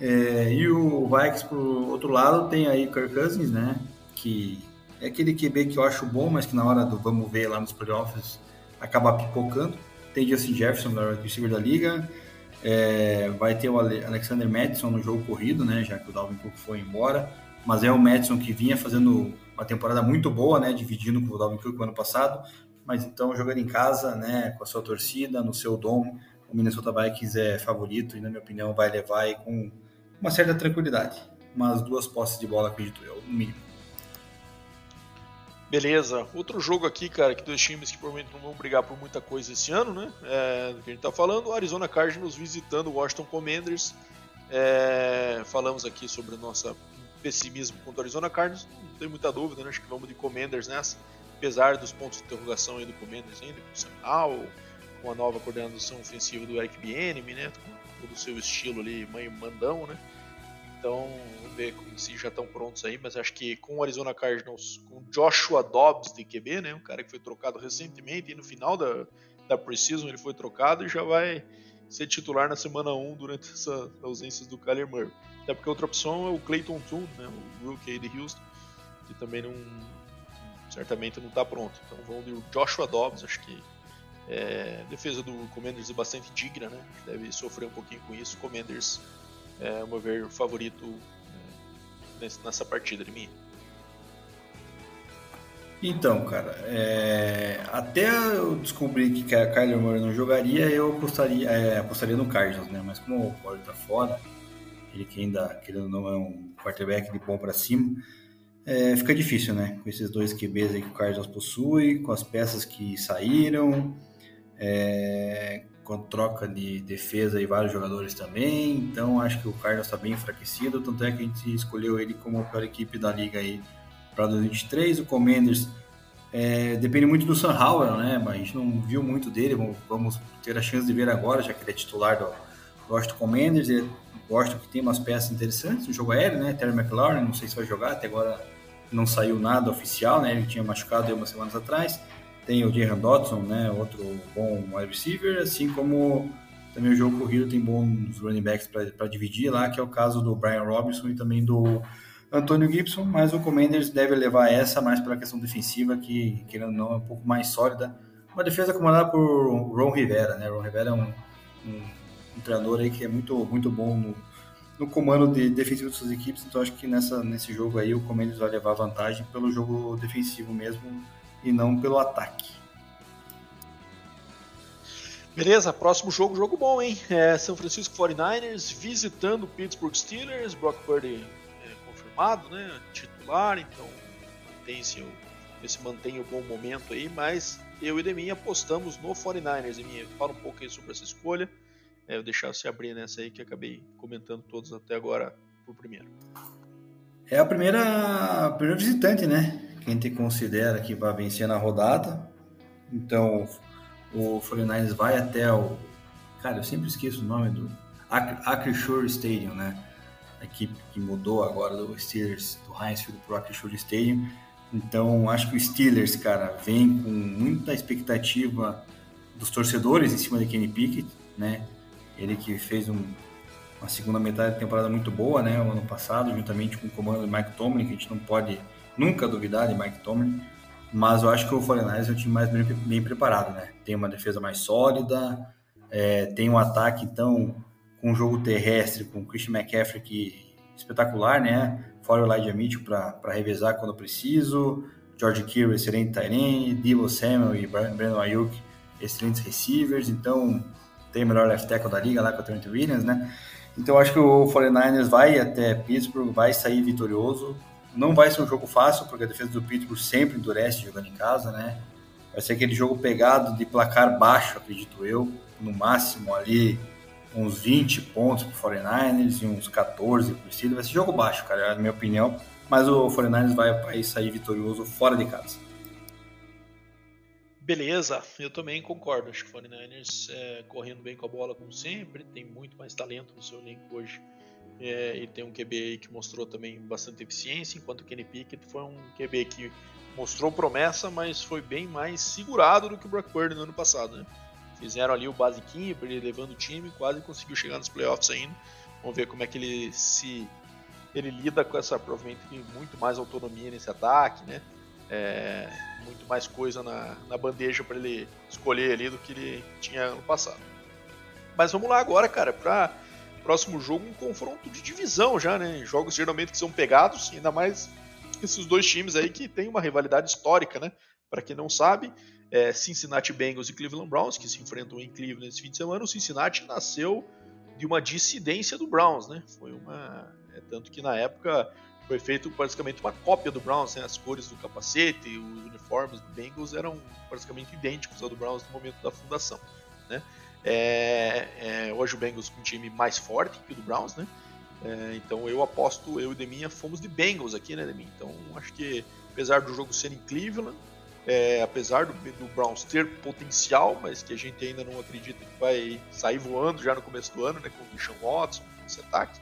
É, e o Vikings, por outro lado, tem aí Kirk Cousins, né? Que é aquele QB que eu acho bom, mas que na hora do vamos ver lá nos playoffs acaba pipocando. Tem Justin Jefferson, o receiver da liga. É, vai ter o Alexander Madison no jogo corrido, né? Já que o Dalvin Cook foi embora mas é o Madison que vinha fazendo uma temporada muito boa, né, dividindo com o Dalvin Cook no ano passado, mas então jogando em casa, né, com a sua torcida, no seu dom, o Minnesota Vikings é favorito e na minha opinião vai levar aí com uma certa tranquilidade, umas duas posses de bola acredito eu, no mínimo. Beleza. Outro jogo aqui, cara, que dois times que provavelmente não vão brigar por muita coisa esse ano, né? É, do que a gente tá falando, Arizona Cardinals visitando o Washington Commanders. É, falamos aqui sobre nossa pessimismo contra o Arizona Cardinals, não tem muita dúvida, né? acho que vamos de Commanders nessa, apesar dos pontos de interrogação aí do Commanders ainda, com o Howell, com a nova coordenação ofensiva do Eric Bieniemy, né? Com todo o seu estilo ali, mãe mandão, né? Então, vamos ver se já estão prontos aí, mas acho que com o Arizona Cardinals, com Joshua Dobbs de QB, né? Um cara que foi trocado recentemente e no final da, da Precision ele foi trocado e já vai ser titular na semana 1 durante essa ausência do Kyler Murray. Até porque outra opção é o Clayton Tune, né, o rookie de Houston, que também não certamente não está pronto. Então vão de Joshua Dobbs, acho que é, defesa do Commanders é bastante digna, né? Deve sofrer um pouquinho com isso. Commanders é, meu ver, favorito é, nessa partida de mim. Então, cara, é... até eu descobrir que a Kyler Murray não jogaria, eu apostaria, é, apostaria no Cardinals, né? Mas como o Paulo tá fora, ele que ainda, querendo ou não, é um quarterback de bom para cima, é, fica difícil, né? Com esses dois QBs aí que o Cardinals possui, com as peças que saíram, é, com troca de defesa e vários jogadores também, então acho que o Cardinals está bem enfraquecido, tanto é que a gente escolheu ele como a pior equipe da liga aí para 2023. O Commanders é, depende muito do Sam Howell, né? Mas a gente não viu muito dele. Vamos ter a chance de ver agora, já que ele é titular do Washington Commanders. Ele, Washington que tem umas peças interessantes no jogo aéreo, né? Terry McLaurin, não sei se vai jogar, até agora não saiu nada oficial, né? Ele tinha machucado aí umas semanas atrás. tem o Jahan Dodson, né, outro bom wide receiver, assim como também o jogo corrido tem bons running backs para dividir lá, que é o caso do Brian Robinson e também do Antônio Gibson, mas o Commanders deve levar essa mais pela questão defensiva, que, querendo ou não, é um pouco mais sólida. Uma defesa comandada por Ron Rivera, né? Ron Rivera é um, um, um treinador aí que é muito, muito bom no, no comando de defensivo de suas equipes, então acho que nessa, nesse jogo aí o Commanders vai levar vantagem pelo jogo defensivo mesmo e não pelo ataque. Beleza, próximo jogo, jogo bom, hein? É São Francisco 49ers visitando Pittsburgh Steelers, Brock Purdy confirmado, né? Titular, então mantém-se esse mantém o bom momento aí, mas eu e Deminha apostamos no 49ers. Deminha, fala um pouco aí sobre essa escolha. É, eu deixar você abrir nessa aí que acabei comentando todos até agora por primeiro. É a primeira, a primeira visitante, né? Quem te considera que vai vencer na rodada. Então, o 49ers vai até o. Cara, eu sempre esqueço o nome do. Acrisure Stadium, né? A equipe que mudou agora do Steelers, do Heinz Field o Acrisure Stadium. Então, acho que o Steelers, cara, vem com muita expectativa dos torcedores em cima de Kenny Pickett, né? Ele que fez um, uma segunda metade da temporada muito boa, né? O ano passado, juntamente com o comando de Mike Tomlin, que a gente não pode nunca duvidar de Mike Tomlin. Mas eu acho que o 49 é o time mais bem, bem preparado, né? Tem uma defesa mais sólida, é, tem um ataque, então, com um jogo terrestre, com o Christian McCaffrey que espetacular, né? Fora o Elijah Mitchell para revezar quando preciso, George Kittle, excelente Tyrene, Debo Samuel e Brandon Ayuk, excelentes receivers, então tem o melhor left tackle da liga lá com o Trent Williams, né? Então acho que o 49ers vai até Pittsburgh, vai sair vitorioso, não vai ser um jogo fácil, porque a defesa do Pittsburgh sempre endurece jogando em casa, né? Vai ser aquele jogo pegado de placar baixo, acredito eu. No máximo ali uns 20 pontos pro 49ers e uns 14 pro Steelers. Vai ser jogo baixo, cara, é a minha opinião. Mas o 49ers vai, vai sair vitorioso fora de casa. Beleza, eu também concordo. Acho que o 49ers é, correndo bem com a bola, como sempre, tem muito mais talento no seu elenco hoje é, e tem um QB que mostrou também bastante eficiência, enquanto o Kenny Pickett foi um QB que mostrou promessa, mas foi bem mais segurado do que o Brock Purdy no ano passado. Né? Fizeram ali o basiquinho para ele levando o time, quase conseguiu chegar nos playoffs ainda. Vamos ver como é que ele se ele lida com essa provavelmente muito mais autonomia nesse ataque, né? É, muito mais coisa na, na bandeja para ele escolher ali do que ele tinha ano passado. Mas vamos lá agora, cara, para próximo jogo um confronto de divisão já, né? Jogos geralmente que são pegados, ainda mais esses dois times aí que tem uma rivalidade histórica, né? Para quem não sabe, é Cincinnati Bengals e Cleveland Browns, que se enfrentam em Cleveland nesse fim de semana. O Cincinnati nasceu de uma dissidência do Browns, né? Foi uma. É, tanto que na época foi feito praticamente uma cópia do Browns, né? as cores do capacete, os uniformes do Bengals eram praticamente idênticos ao do Browns no momento da fundação, né? É, é, hoje o Bengals com um time mais forte que o do Browns, né? É, então eu aposto, eu e Deminha fomos de Bengals aqui, né, Deminha? Então acho que apesar do jogo ser em Cleveland, é, apesar do, do, Browns ter potencial, mas que a gente ainda não acredita que vai sair voando já no começo do ano, né, com o Christian Watson, esse ataque.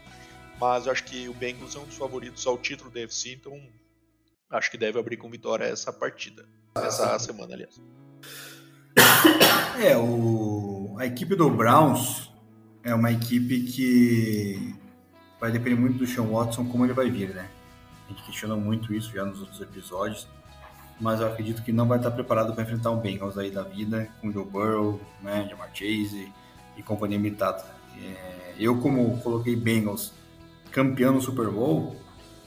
Mas eu acho que o Bengals é um dos favoritos ao título da UFC, então acho que deve abrir com vitória essa partida, essa semana, aliás. É, o, a equipe do Browns é uma equipe que vai depender muito do Sean Watson, como ele vai vir, né? A gente questionou muito isso já nos outros episódios, mas eu acredito que não vai estar preparado para enfrentar um Bengals aí da vida, com Joe Burrow, né, Jamar Chase e companhia limitada. É, eu, como coloquei Bengals campeão no Super Bowl,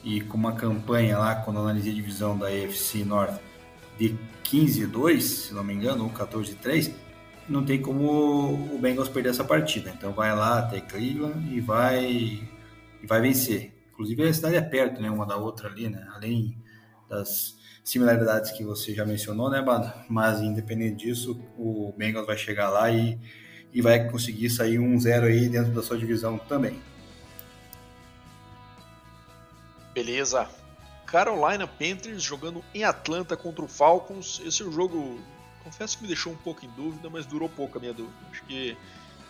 e com uma campanha lá, quando analisei a divisão da AFC North, de 15-2, se não me engano, ou 14-3, não tem como o Bengals perder essa partida. Então vai lá até Cleveland e vai e vai vencer. Inclusive a cidade é perto, né, uma da outra ali, né? Além das similaridades que você já mencionou, né, Bado? Mas independente disso, o Bengals vai chegar lá e, e vai conseguir sair um zero aí dentro da sua divisão também. Beleza. Carolina Panthers jogando em Atlanta contra o Falcons. Esse é um jogo, confesso que me deixou um pouco em dúvida, mas durou pouco a minha dúvida. Acho que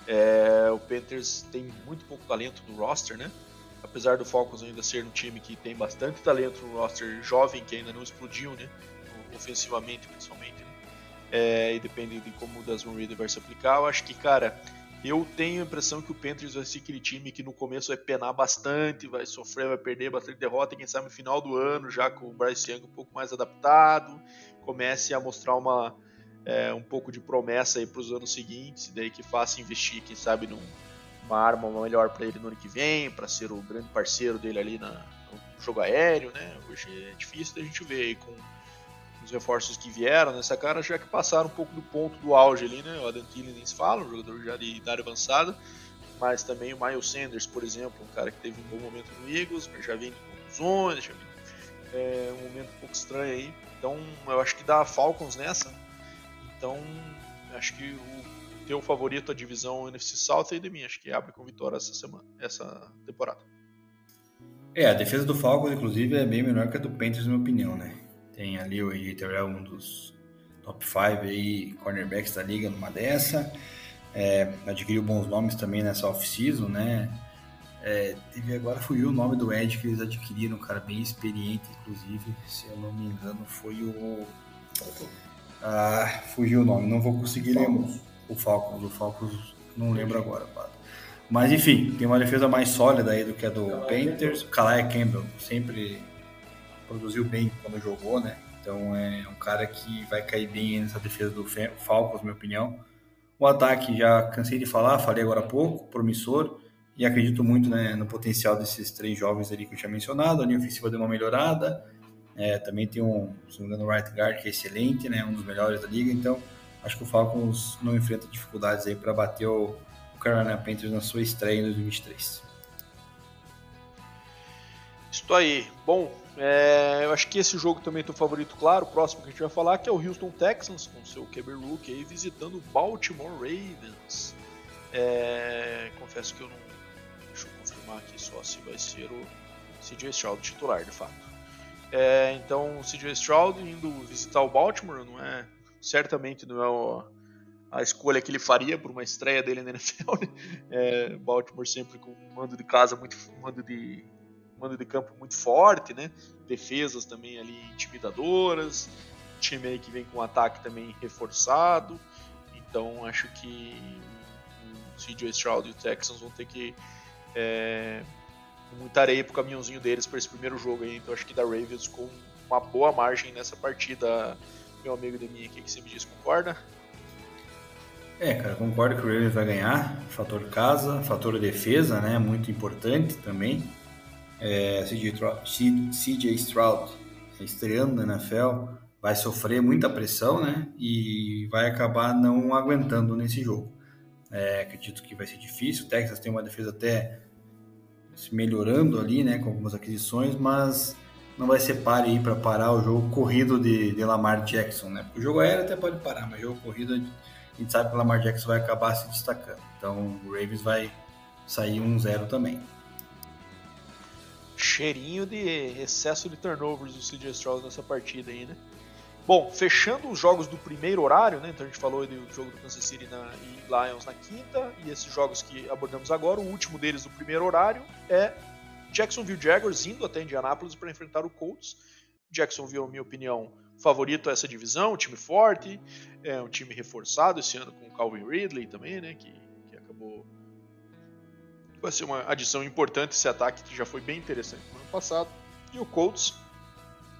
é, o Panthers tem muito pouco talento no roster, né? Apesar do Falcons ainda ser um time que tem bastante talento no roster jovem, que ainda não explodiu, né? Ofensivamente, principalmente. Né? é, e depende de como o Desmond Reader vai se aplicar. Eu acho que, cara, eu tenho a impressão que o Panthers vai ser aquele time que no começo vai penar bastante, vai sofrer, vai perder bastante derrota, e quem sabe no final do ano, já com o Bryce Young um pouco mais adaptado, comece a mostrar uma, é, um pouco de promessa para os anos seguintes, daí que faça investir, quem sabe, numa arma melhor para ele no ano que vem, para ser o grande parceiro dele ali na, no jogo aéreo, né? Hoje é difícil da gente ver aí com os reforços que vieram nessa cara, já que passaram um pouco do ponto do auge ali, né? O Adam Thielen nem se fala, um jogador já de idade avançada, mas também o Miles Sanders, por exemplo, um cara que teve um bom momento no Eagles, mas já vem de conclusões, já vem é, um momento um pouco estranho aí. Então, eu acho que dá Falcons nessa. Então, acho que o teu favorito a divisão NFC South é de mim, acho que abre com vitória essa semana, essa temporada. É, a defesa do Falcons, inclusive, é bem menor que a do Panthers, na minha opinião, né? Tem ali o AJ Terrell, um dos top 5 aí, cornerbacks da liga numa dessa. É, adquiriu bons nomes também nessa off-season, né? É, teve agora foi o nome do Ed que eles adquiriram, um cara bem experiente, inclusive, se eu não me engano, foi o. Ah, fugiu o nome, não vou conseguir lembrar. O Falcons, o Falcons, não lembro agora. Mas enfim, tem uma defesa mais sólida aí do que a do Panthers. Calais Campbell sempre produziu bem quando jogou, né? Então é um cara que vai cair bem nessa defesa do Falcons, minha opinião. O ataque, já cansei de falar, falei agora há pouco, promissor, e acredito muito né, no potencial desses três jovens ali que eu tinha mencionado. A linha ofensiva deu uma melhorada, é, também tem um, se não me engano, right guard que é excelente, né, um dos melhores da liga, então acho que o Falcons não enfrenta dificuldades aí para bater o Carolina Panthers na sua estreia em 2023. Isso aí. Bom, é, eu acho que esse jogo também tem um favorito claro, o próximo que a gente vai falar, que é o Houston Texans, com seu Rookie aí, visitando o Baltimore Ravens. É, confesso que eu não. Deixa eu confirmar aqui só se vai ser o CJ Stroud titular, de fato. É, então, o CJ Stroud indo visitar o Baltimore, não é? Certamente não é o, a escolha que ele faria para uma estreia dele na NFL. Né? É, Baltimore sempre com um mando de casa muito. Mando de mando de campo muito forte, né? Defesas também ali intimidadoras, time aí que vem com um ataque também reforçado. Então acho que o CJ Stroud e o Texans vão ter que é, muita areia pro caminhãozinho deles para esse primeiro jogo aí. Então acho que da Ravens com uma boa margem nessa partida, meu amigo de mim aqui que você me diz, concorda? É, cara, concordo que o Ravens vai ganhar. Fator casa, fator defesa, né? Muito importante também é, CJ Stroud estreando na NFL vai sofrer muita pressão, né? E vai acabar não aguentando nesse jogo. É, acredito que vai ser difícil. O Texas tem uma defesa até se melhorando ali, né? Com algumas aquisições, mas não vai ser pare aí para parar o jogo corrido de, de, Lamar Jackson, né? Porque o jogo aéreo até pode parar, mas o jogo corrido a gente sabe que o Lamar Jackson vai acabar se destacando. Então o Ravens vai sair 1-0 também cheirinho de excesso de turnovers do CJ Stroud nessa partida aí, né? Bom, fechando os jogos do primeiro horário, né? Então a gente falou do jogo do Kansas City na, e Lions na quinta, e esses jogos que abordamos agora, o último deles do primeiro horário é Jacksonville Jaguars indo até Indianapolis para enfrentar o Colts. Jacksonville, na minha opinião, favorito a essa divisão, um time forte, é um time reforçado esse ano com o Calvin Ridley também, né? Que, que acabou vai ser uma adição importante esse ataque que já foi bem interessante no ano passado. E o Colts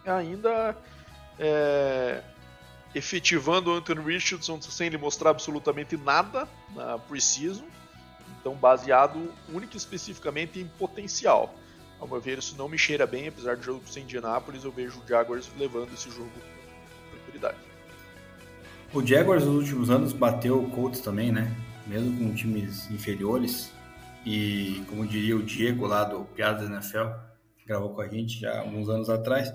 ainda é, efetivando o Anthony Richardson sem lhe mostrar absolutamente nada na Precision, então baseado única e especificamente em potencial. Ao meu ver, isso não me cheira bem, apesar do jogo sem Indianapolis, eu vejo o Jaguars levando esse jogo com tranquilidade. O Jaguars nos últimos anos bateu o Colts também, né? Mesmo com times inferiores, e como diria o Diego lá do Piadas da NFL, que gravou com a gente já há alguns anos atrás,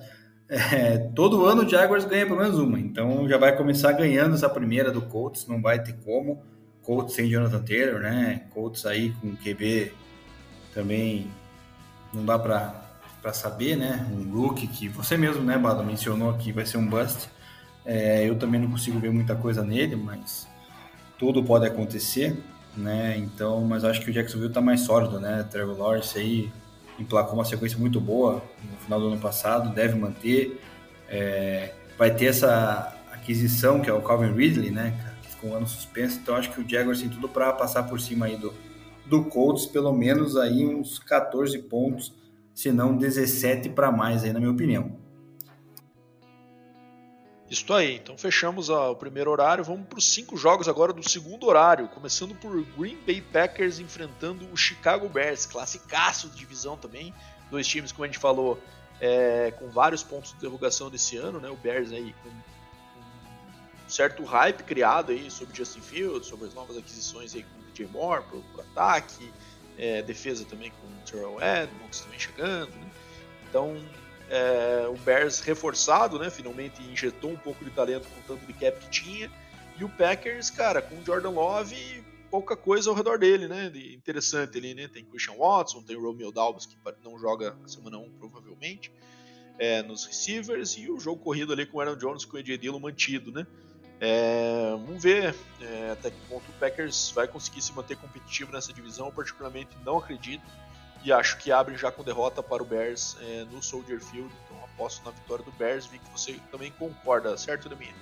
é, todo ano o Jaguars ganha pelo menos uma, então já vai começar ganhando essa primeira do Colts, não vai ter como. Colts sem Jonathan Taylor, né? Colts aí com QB também não dá para saber, né? Um rookie que você mesmo, né, Bado, mencionou aqui vai ser um bust. É, eu também não consigo ver muita coisa nele, mas tudo pode acontecer né? Então, mas acho que o Jacksonville está mais sólido, né? Trevor Lawrence aí emplacou uma sequência muito boa no final do ano passado, deve manter. É, vai ter essa aquisição, que é o Calvin Ridley, né, que ficou um ano suspenso, então acho que o Jaguars tem tudo para passar por cima aí do, do Colts, pelo menos aí uns 14 pontos, se não 17 para mais aí, na minha opinião. Isso aí, então fechamos o primeiro horário, vamos para os cinco jogos agora do segundo horário, começando por Green Bay Packers enfrentando o Chicago Bears, classicaço de divisão também, dois times, como a gente falou, é, com vários pontos de interrogação desse ano, né? O Bears aí com, certo hype criado aí sobre Justin Fields, sobre as novas aquisições aí com o DJ Moore por, por ataque, é, defesa também com o Terrell Edmonds também chegando, né? Então é, o Bears reforçado, né? Finalmente injetou um pouco de talento com o tanto de cap que tinha. E o Packers, cara, com o Jordan Love pouca coisa ao redor dele, né? De interessante ali, né? Tem Christian Watson, tem Romeo Dalbas, que não joga semana 1 provavelmente, é, nos receivers, e o jogo corrido ali com o Aaron Jones com o Ed Dillon mantido, né? É, vamos ver é, até que ponto o Packers vai conseguir se manter competitivo nessa divisão. Eu particularmente não acredito e acho que abre já com derrota para o Bears é, no Soldier Field. Então aposto na vitória do Bears. Vi que você também concorda, certo, Domingo?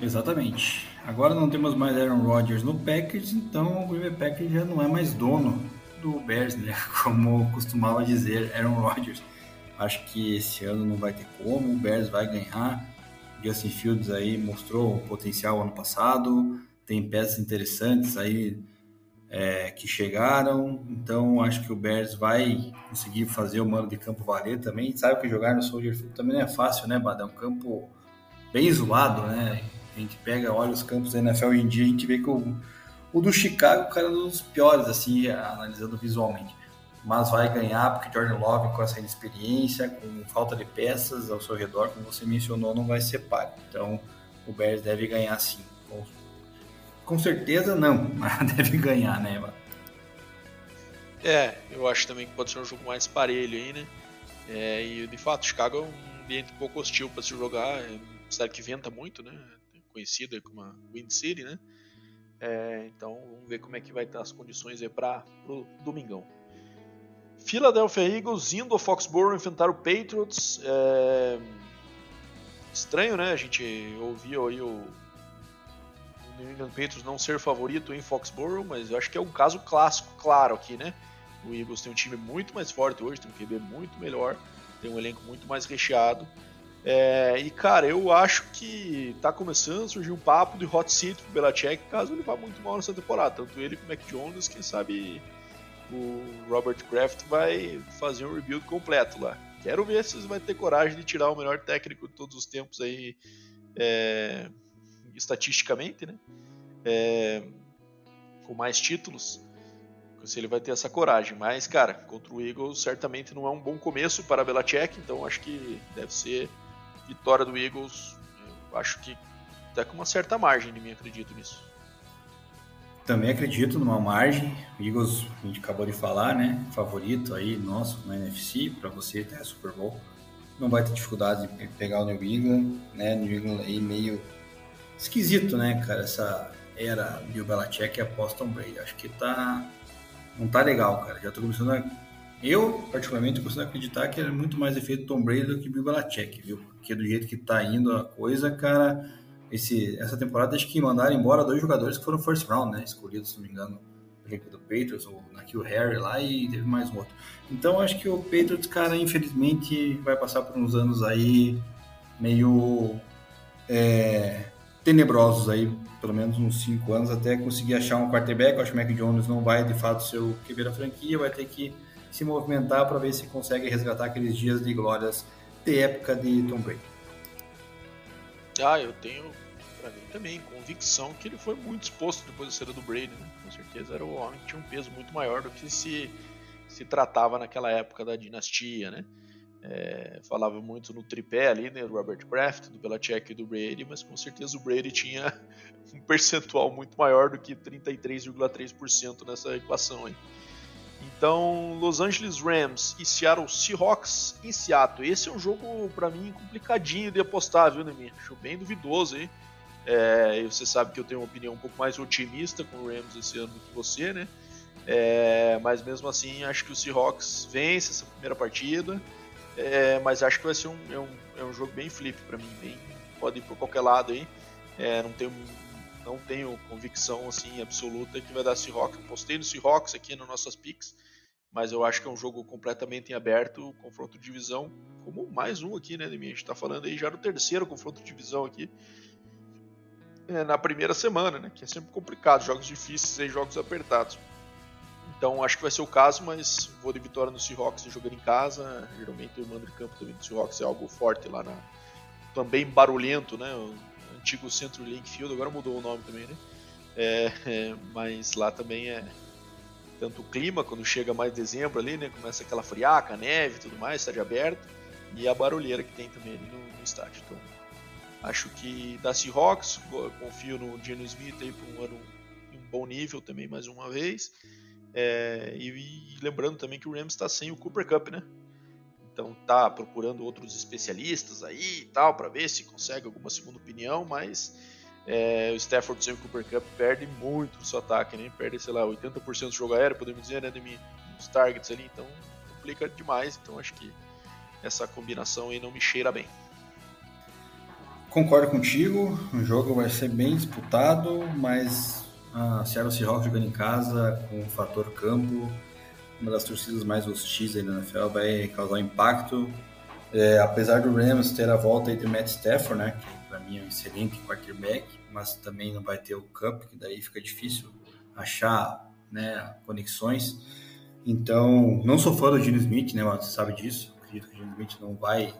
Exatamente. Agora não temos mais Aaron Rodgers no Packers, então o Green Bay Packers já não é mais dono do Bears, né? Como costumava dizer Aaron Rodgers. Acho que esse ano não vai ter como, o Bears vai ganhar. Justin Fields aí mostrou o potencial ano passado, tem peças interessantes aí é, que chegaram, então acho que o Bears vai conseguir fazer o mano de campo valer também. Sabe que jogar no Soldier Field também não é fácil, né, Bada? É um campo bem zoado, né? A gente pega, olha os campos da NFL hoje em dia, a gente vê que o, o do Chicago, cara, é um dos piores, assim, analisando visualmente. Mas vai ganhar porque Jordan Love, com essa inexperiência, com falta de peças ao seu redor, como você mencionou, não vai ser pago. Então, o Bears deve ganhar sim. Com, com certeza não, mas deve ganhar, né, Eva? É, eu acho também que pode ser um jogo mais parelho aí, né? É, e de fato, Chicago é um ambiente um pouco hostil para se jogar, é uma cidade que venta muito, né? conhecida como a Wind City, né? É, então vamos ver como é que vai estar as condições aí para o domingão. Philadelphia Eagles indo ao Foxborough enfrentar o Patriots. É... Estranho, né? A gente ouviu aí o, New England Patriots não ser favorito em Foxborough, mas eu acho que é um caso clássico, claro, aqui, né? O Eagles tem um time muito mais forte hoje, tem um QB muito melhor, tem um elenco muito mais recheado. É, e cara, eu acho que tá começando a surgir um papo de hot seat pro Belichick caso ele vá muito mal nessa temporada. Tanto ele como o Mac Jones, quem sabe o Robert Kraft vai fazer um rebuild completo lá. Quero ver se vai ter coragem de tirar o melhor técnico de todos os tempos aí, é, estatisticamente, né? É, com mais títulos. Se ele vai ter essa coragem. Mas, cara, contra o Eagles certamente não é um bom começo para Belichick, então acho que deve ser vitória do Eagles, acho que até com uma certa margem de mim, acredito nisso. Também acredito numa margem. O Eagles, a gente acabou de falar, né? Favorito aí nosso na NFC, para você até Super Bowl. Não vai ter dificuldade de pegar o New England, né? New England aí meio esquisito, né, cara? Essa era Bill Belichick após Tom Brady. Acho que tá. Não tá legal, cara. Já tô começando a eu, particularmente, costumo acreditar que é muito mais efeito Tom Brady do que Bill Belichick, viu? Porque do jeito que tá indo a coisa, cara, esse, essa temporada acho que mandaram embora dois jogadores que foram first round, né? Escolhidos, se não me engano, pelo do Patriots, ou o Harry lá, e teve mais um outro. Então acho que o Patriots, cara, infelizmente vai passar por uns anos aí meio é, tenebrosos aí, pelo menos uns 5 anos, até conseguir achar um quarterback. acho que o Mac Jones não vai de fato ser o QB da franquia, vai ter que se movimentar para ver se consegue resgatar aqueles dias de glórias de época de Tom Brady. Ah, eu tenho para mim também convicção que ele foi muito exposto depois da saída do Brady, né? com certeza era o homem que tinha um peso muito maior do que se se tratava naquela época da dinastia, né? É, falava muito no tripé ali, né, do Robert Kraft, do Belichick e do Brady, mas com certeza o Brady tinha um percentual muito maior do que 33,3% nessa equação aí. Então, Los Angeles Rams e Seattle Seahawks em Seattle. Esse é um jogo, para mim, complicadinho de apostar, viu, Nemi? Acho bem duvidoso, hein? É, você sabe que eu tenho uma opinião um pouco mais otimista com o Rams esse ano do que você, né? É, mas mesmo assim, acho que o Seahawks vence essa primeira partida. É, mas acho que vai ser um, é um, é um jogo bem flip para mim, bem, pode ir por qualquer lado aí. É, não tenho não tenho convicção assim absoluta que vai dar Seahawks. Postei no Seahawks aqui nas nossas picks, mas eu acho que é um jogo completamente em aberto, confronto de divisão, como mais um aqui, né, de mim. A gente tá falando aí já do terceiro confronto de divisão aqui é, na primeira semana, né, que é sempre complicado, jogos difíceis e jogos apertados. Então acho que vai ser o caso, mas vou de vitória no Seahawks jogando em casa. Geralmente o mando de campo também do Seahawks é algo forte lá na. Também barulhento, né? Antigo Centro Link Field, agora mudou o nome também, né? É, é, mas lá também é tanto o clima, quando chega mais dezembro ali, né? Começa aquela friaca, neve e tudo mais, estádio aberto, e a barulheira que tem também ali no, no estádio. Então, acho que da Seahawks, confio no Geno Smith aí para um ano em um bom nível também mais uma vez. É, e, e, lembrando também que o Rams está sem o Cooper Cup, né? Então tá procurando outros especialistas aí e tal para ver se consegue alguma segunda opinião, mas é, o Stafford sem o Cooper Cup perde muito no seu ataque, né? Perde, sei lá, 80% do jogo aéreo, podemos dizer, né? Dos targets ali, então complica demais. Então acho que essa combinação aí não me cheira bem. Concordo contigo, o jogo vai ser bem disputado, mas a Seattle Seahawks jogando em casa com o fator campo, uma das torcidas mais hostis aí da NFL, vai causar impacto. É, apesar do Rams ter a volta aí do Matt Stafford, né, que para mim é um excelente quarterback, mas também não vai ter o Cup, que daí fica difícil achar né, conexões. Então, não sou fã do Gene Smith, né, você sabe disso. Acredito que o Gene Smith não vai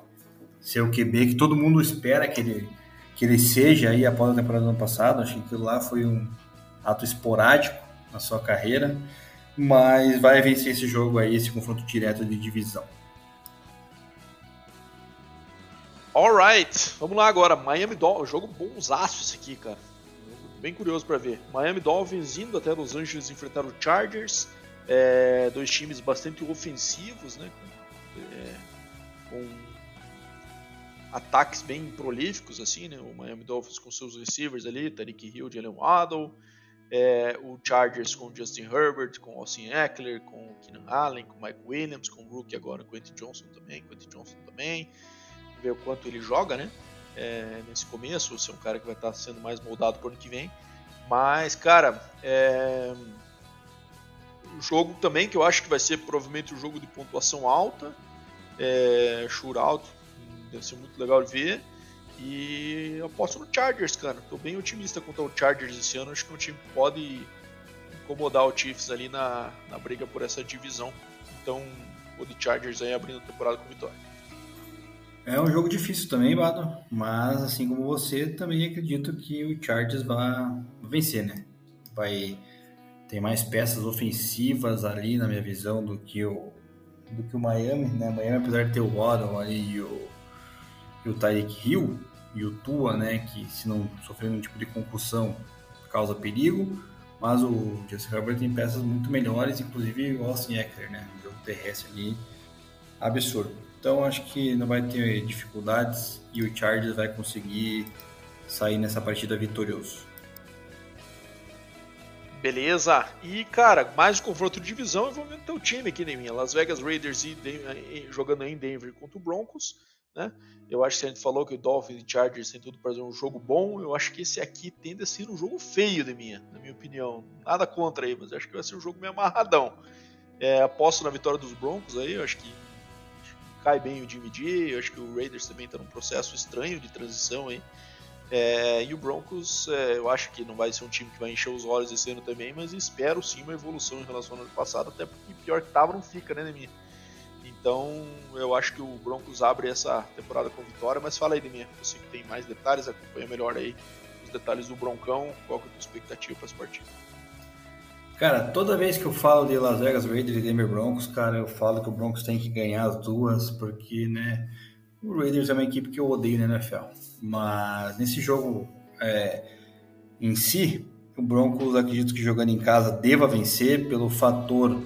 ser o QB que todo mundo espera que ele, que ele seja aí após a temporada do ano passado. Acho que aquilo lá foi um, ato esporádico na sua carreira, mas vai vencer esse jogo aí, esse confronto direto de divisão. Alright, vamos lá agora. Miami Dolphins, jogo bonsaço esse aqui, cara. Bem curioso para ver. Miami Dolphins indo até Los Angeles enfrentar o Chargers. É, dois times bastante ofensivos, né? É, com ataques bem prolíficos, assim, né? O Miami Dolphins com seus receivers ali, Tariq Hill, Jalen Waddle, é, o Chargers com Justin Herbert, com Austin Eckler, com Keenan Allen, com Mike Williams, com o Rookie agora, Quentin Johnson também, Quentin Johnson também. Ver o quanto ele joga, né? É, nesse começo, se é um cara que vai estar sendo mais moldado para o ano que vem. Mas, cara, é... o jogo também que eu acho que vai ser provavelmente um jogo de pontuação alta, é... shootout, deve ser muito legal de ver. E eu aposto no Chargers, cara. Tô bem otimista quanto ao Chargers esse ano. Acho que é um time pode incomodar o Chiefs ali na, na briga por essa divisão. Então, o de Chargers aí abrindo a temporada com vitória. É um jogo difícil também, Bado. Mas, assim como você, também acredito que o Chargers vai vencer, né? Vai ter mais peças ofensivas ali, na minha visão, do que o, do que o Miami, né? Miami, apesar de ter o Waddle ali e o, e o Tyreek Hill, e o Tua, né, que se não sofrer nenhum tipo de concussão causa perigo, mas o Justin Herbert tem peças muito melhores, inclusive o Austin Eckler, né, um jogo terrestre ali absurdo. Então acho que não vai ter dificuldades e o Chargers vai conseguir sair nessa partida vitorioso. Beleza. E, cara, mais um confronto de divisão envolvendo teu time aqui, né, minha? Las Vegas Raiders e jogando em Denver contra o Broncos. Né? Eu acho que a gente falou que o Dolphins e Chargers tem tudo para fazer um jogo bom. Eu acho que esse aqui tende a ser um jogo feio de minha, na minha opinião. Nada contra aí, mas acho que vai ser um jogo meio amarradão. É, aposto na vitória dos Broncos aí, eu acho que cai bem o Jimmy G. Eu acho que o Raiders também está num processo estranho de transição aí. É, e o Broncos, é, eu acho que não vai ser um time que vai encher os olhos esse ano também, mas espero sim uma evolução em relação ao ano passado, até porque pior que tava não fica, né, Neminha? Então eu acho que o Broncos abre essa temporada com vitória, mas fala aí de mim, você que tem mais detalhes, acompanha melhor aí os detalhes do Broncão, qual que é a tua expectativa para esse partido? Cara, toda vez que eu falo de Las Vegas Raiders e Denver Broncos, cara, eu falo que o Broncos tem que ganhar as duas, porque, né, o Raiders é uma equipe que eu odeio na NFL. Mas nesse jogo é, em si, o Broncos acredito que jogando em casa deva vencer pelo fator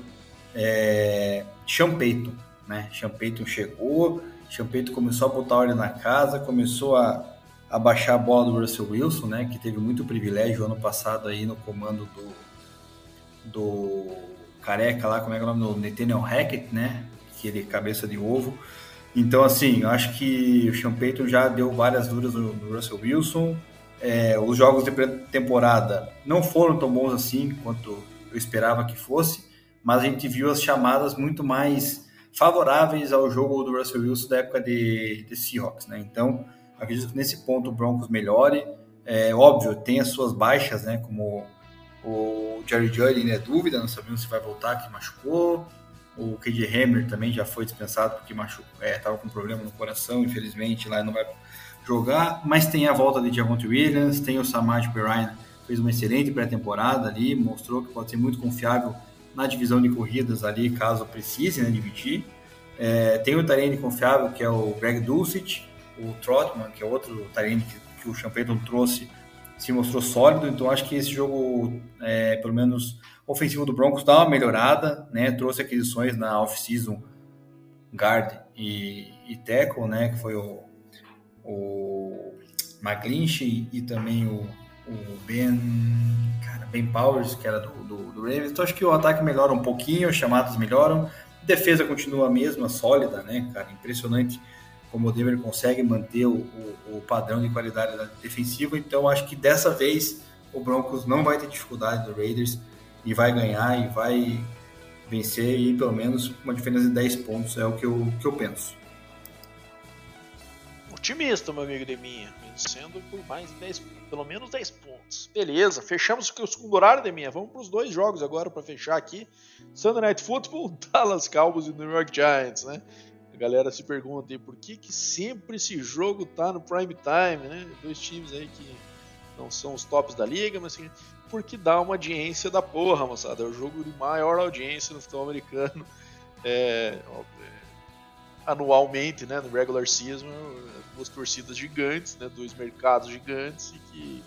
é, Champeito né? Champeyton chegou, Champeyton começou a botar ordem na casa, começou a, a baixar a bola do Russell Wilson, né? Que teve muito privilégio ano passado aí no comando do, do careca lá, como é que é o nome do Nathaniel Hackett, né? Que ele cabeça de ovo. Então, assim, eu acho que o Sean Payton já deu várias duras no, Russell Wilson. É, os jogos de pré-temporada não foram tão bons assim quanto eu esperava que fosse, mas a gente viu as chamadas muito mais favoráveis ao jogo do Russell Wilson da época de, de Seahawks, né? Então, acredito que nesse ponto o Broncos melhore. É óbvio, tem as suas baixas, né? Como o Jerry Jeudy é dúvida, não sabemos se vai voltar, que machucou. O KJ Hammer também já foi dispensado porque machucou, é, com problema no coração, infelizmente, lá não vai jogar. Mas tem a volta de Javonte Williams, tem o Samaj Perrine, fez uma excelente pré-temporada ali, mostrou que pode ser muito confiável na divisão de corridas ali, caso precise né, dividir. É, tem o Tarene confiável, que é o Greg Dulcich, o Trotman, que é outro Tarene que, que o Champeyton trouxe, se mostrou sólido, então acho que esse jogo, é, pelo menos ofensivo do Broncos, dá uma melhorada, né? Trouxe aquisições na off-season guard e, e tackle, né? Que foi o, o e, e também o, o Ben, cara, Ben Powers, que era do, do, do Ravens. Então acho que o ataque melhora um pouquinho, os chamados melhoram, defesa continua a mesma, sólida, né, cara? Impressionante como o Denver consegue manter o, o, o padrão de qualidade defensiva. Então acho que dessa vez o Broncos não vai ter dificuldade do Raiders e vai ganhar e vai vencer e pelo menos uma diferença de 10 pontos é o que eu, que eu penso. Otimista, meu amigo de minha, vencendo por mais de 10, pelo menos 10 pontos. Beleza, fechamos o segundo horário de minha. Vamos para os dois jogos agora para fechar aqui. Sunday Night Football, Dallas Cowboys e New York Giants, né? A galera se pergunta aí por que, que sempre esse jogo tá no prime time, né? Dois times aí que não são os tops da liga, mas assim, porque dá uma audiência da porra, moçada. É o jogo de maior audiência no futebol americano. É, é, anualmente, né, no regular season, duas torcidas gigantes, né, dois mercados gigantes e que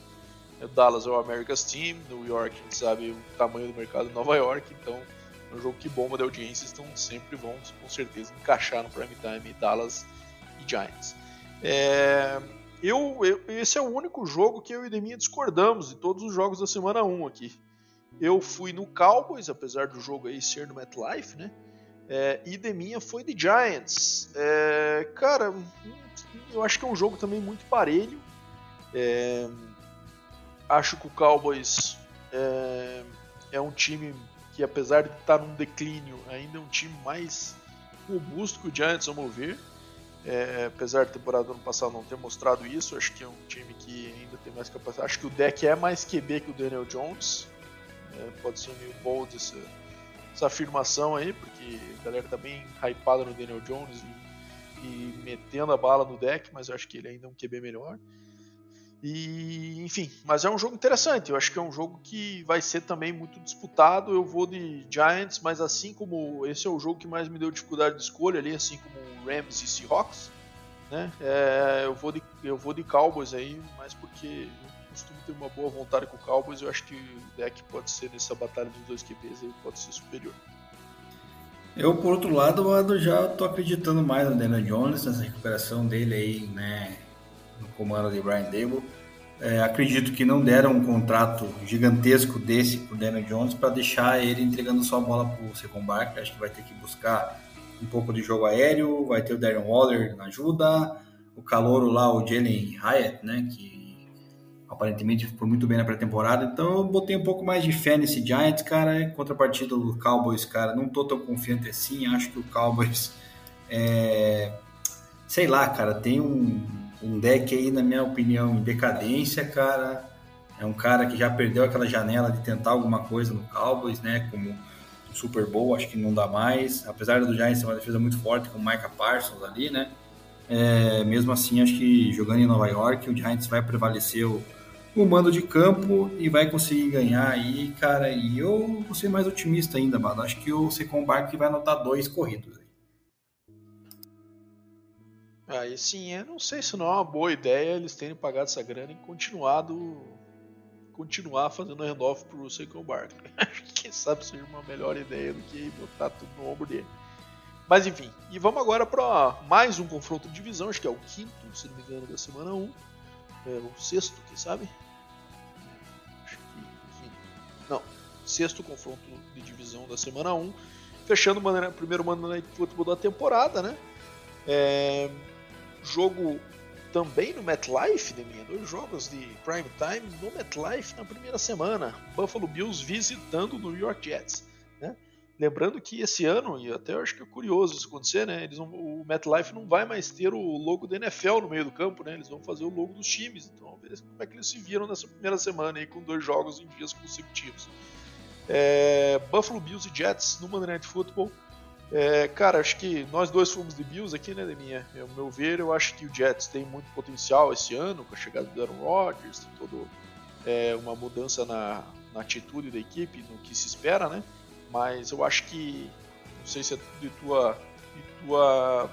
o Dallas é o America's Team, New York a gente sabe o tamanho do mercado de Nova York, então é um jogo que bomba de audiência, então sempre vão com certeza encaixar no prime time Dallas e Giants. É, eu, eu, esse é o único jogo que eu e Deminha discordamos de todos os jogos da semana 1 aqui. Eu fui no Cowboys, apesar do jogo aí ser no MetLife, né? É, e Deminha foi de Giants. É, cara, eu acho que é um jogo também muito parelho. É, acho que o Cowboys é, é um time que apesar de estar num declínio, ainda é um time mais robusto que o Giants, vamos ver. É, apesar da temporada do ano passado não ter mostrado isso, acho que é um time que ainda tem mais capacidade. Acho que o deck é mais QB que o Daniel Jones. É, pode ser meio bold essa, afirmação aí, porque a galera tá bem hypada no Daniel Jones e, e metendo a bala no deck, mas eu acho que ele ainda é um QB melhor. E, enfim, mas é um jogo interessante. Eu acho que é um jogo que vai ser também muito disputado. Eu vou de Giants, mas assim como esse é o jogo que mais me deu dificuldade de escolha ali, assim como Rams e Seahawks, né? É, eu vou de eu vou de Cowboys aí, mas porque costumo ter uma boa vontade com o Cowboys. Eu acho que o deck pode ser nessa batalha dos dois QBs aí pode ser superior. Eu, por outro lado, eu já tô acreditando mais no Daniel Jones, nessa recuperação dele aí, né? no comando de Brian Dable. É, acredito que não deram um contrato gigantesco desse para Daniel Jones para deixar ele entregando sua bola para o Secon Barkley. Acho que vai ter que buscar um pouco de jogo aéreo, vai ter o Darren Waller na ajuda, o calouro lá, o Jalen Hyatt, né, que aparentemente foi muito bem na pré-temporada. Então eu botei um pouco mais de fé nesse Giants, cara. Em contrapartida do Cowboys, cara, não tô tão confiante assim. Acho que o Cowboys, é... sei lá, cara, tem um um deck aí, na minha opinião, em decadência, cara. É um cara que já perdeu aquela janela de tentar alguma coisa no Cowboys, né? Como o Super Bowl, acho que não dá mais. Apesar do Giants ser uma defesa muito forte com o Micah Parsons ali, né? É, mesmo assim, acho que jogando em Nova York, o Giants vai prevalecer o, o mando de campo e vai conseguir ganhar aí, cara. E eu vou ser mais otimista ainda, mano. Acho que o Secon Barkley vai anotar dois corridos. Aí sim, eu não sei se não é uma boa ideia eles terem pagado essa grana e continuado continuar fazendo handoff pro Saquon Barkley. Acho que quem sabe seja uma melhor ideia do que botar tudo no ombro dele. Mas enfim, e vamos agora para mais um confronto de divisão, acho que é o quinto, se não me engano, da semana 1. É o sexto, quem sabe? Não, sexto confronto de divisão da semana 1. Fechando o primeiro Monday Night Football da temporada, né? É, jogo também no MetLife, Deminha, dois jogos de prime time no MetLife na primeira semana. Buffalo Bills visitando o New York Jets. Lembrando que esse ano, e até eu acho que é curioso isso acontecer, né? Eles não, o MetLife não vai mais ter o logo da NFL no meio do campo, né? Eles vão fazer o logo dos times. Então vamos ver como é que eles se viram nessa primeira semana aí com dois jogos em dias consecutivos. É, Buffalo Bills e Jets no Monday Night Football. É, cara, acho que nós dois fomos de Bills aqui, né, Deminha? Ao meu ver, eu acho que o Jets tem muito potencial esse ano, com a chegada do Aaron Rodgers, tem todo é, uma mudança na, na, atitude da equipe, no que se espera, né? Mas eu acho que, não sei se é de tua, de tua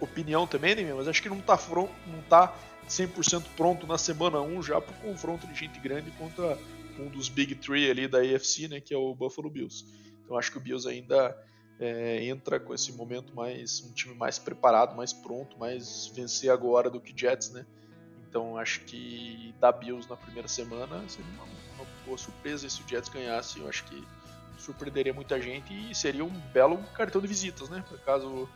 opinião também, Deminha, mas acho que não tá, não tá 100% pronto na semana 1 já para o confronto de gente grande contra um dos Big Three ali da AFC, né, que é o Buffalo Bills. Então acho que o Bills ainda é, entra com esse momento mais um time mais preparado, mais pronto, mais vencer agora do que Jets, né? Então acho que da Bills na primeira semana seria uma, uma boa surpresa se o Jets ganhasse. Eu acho que surpreenderia muita gente e seria um belo cartão de visitas, né? Caso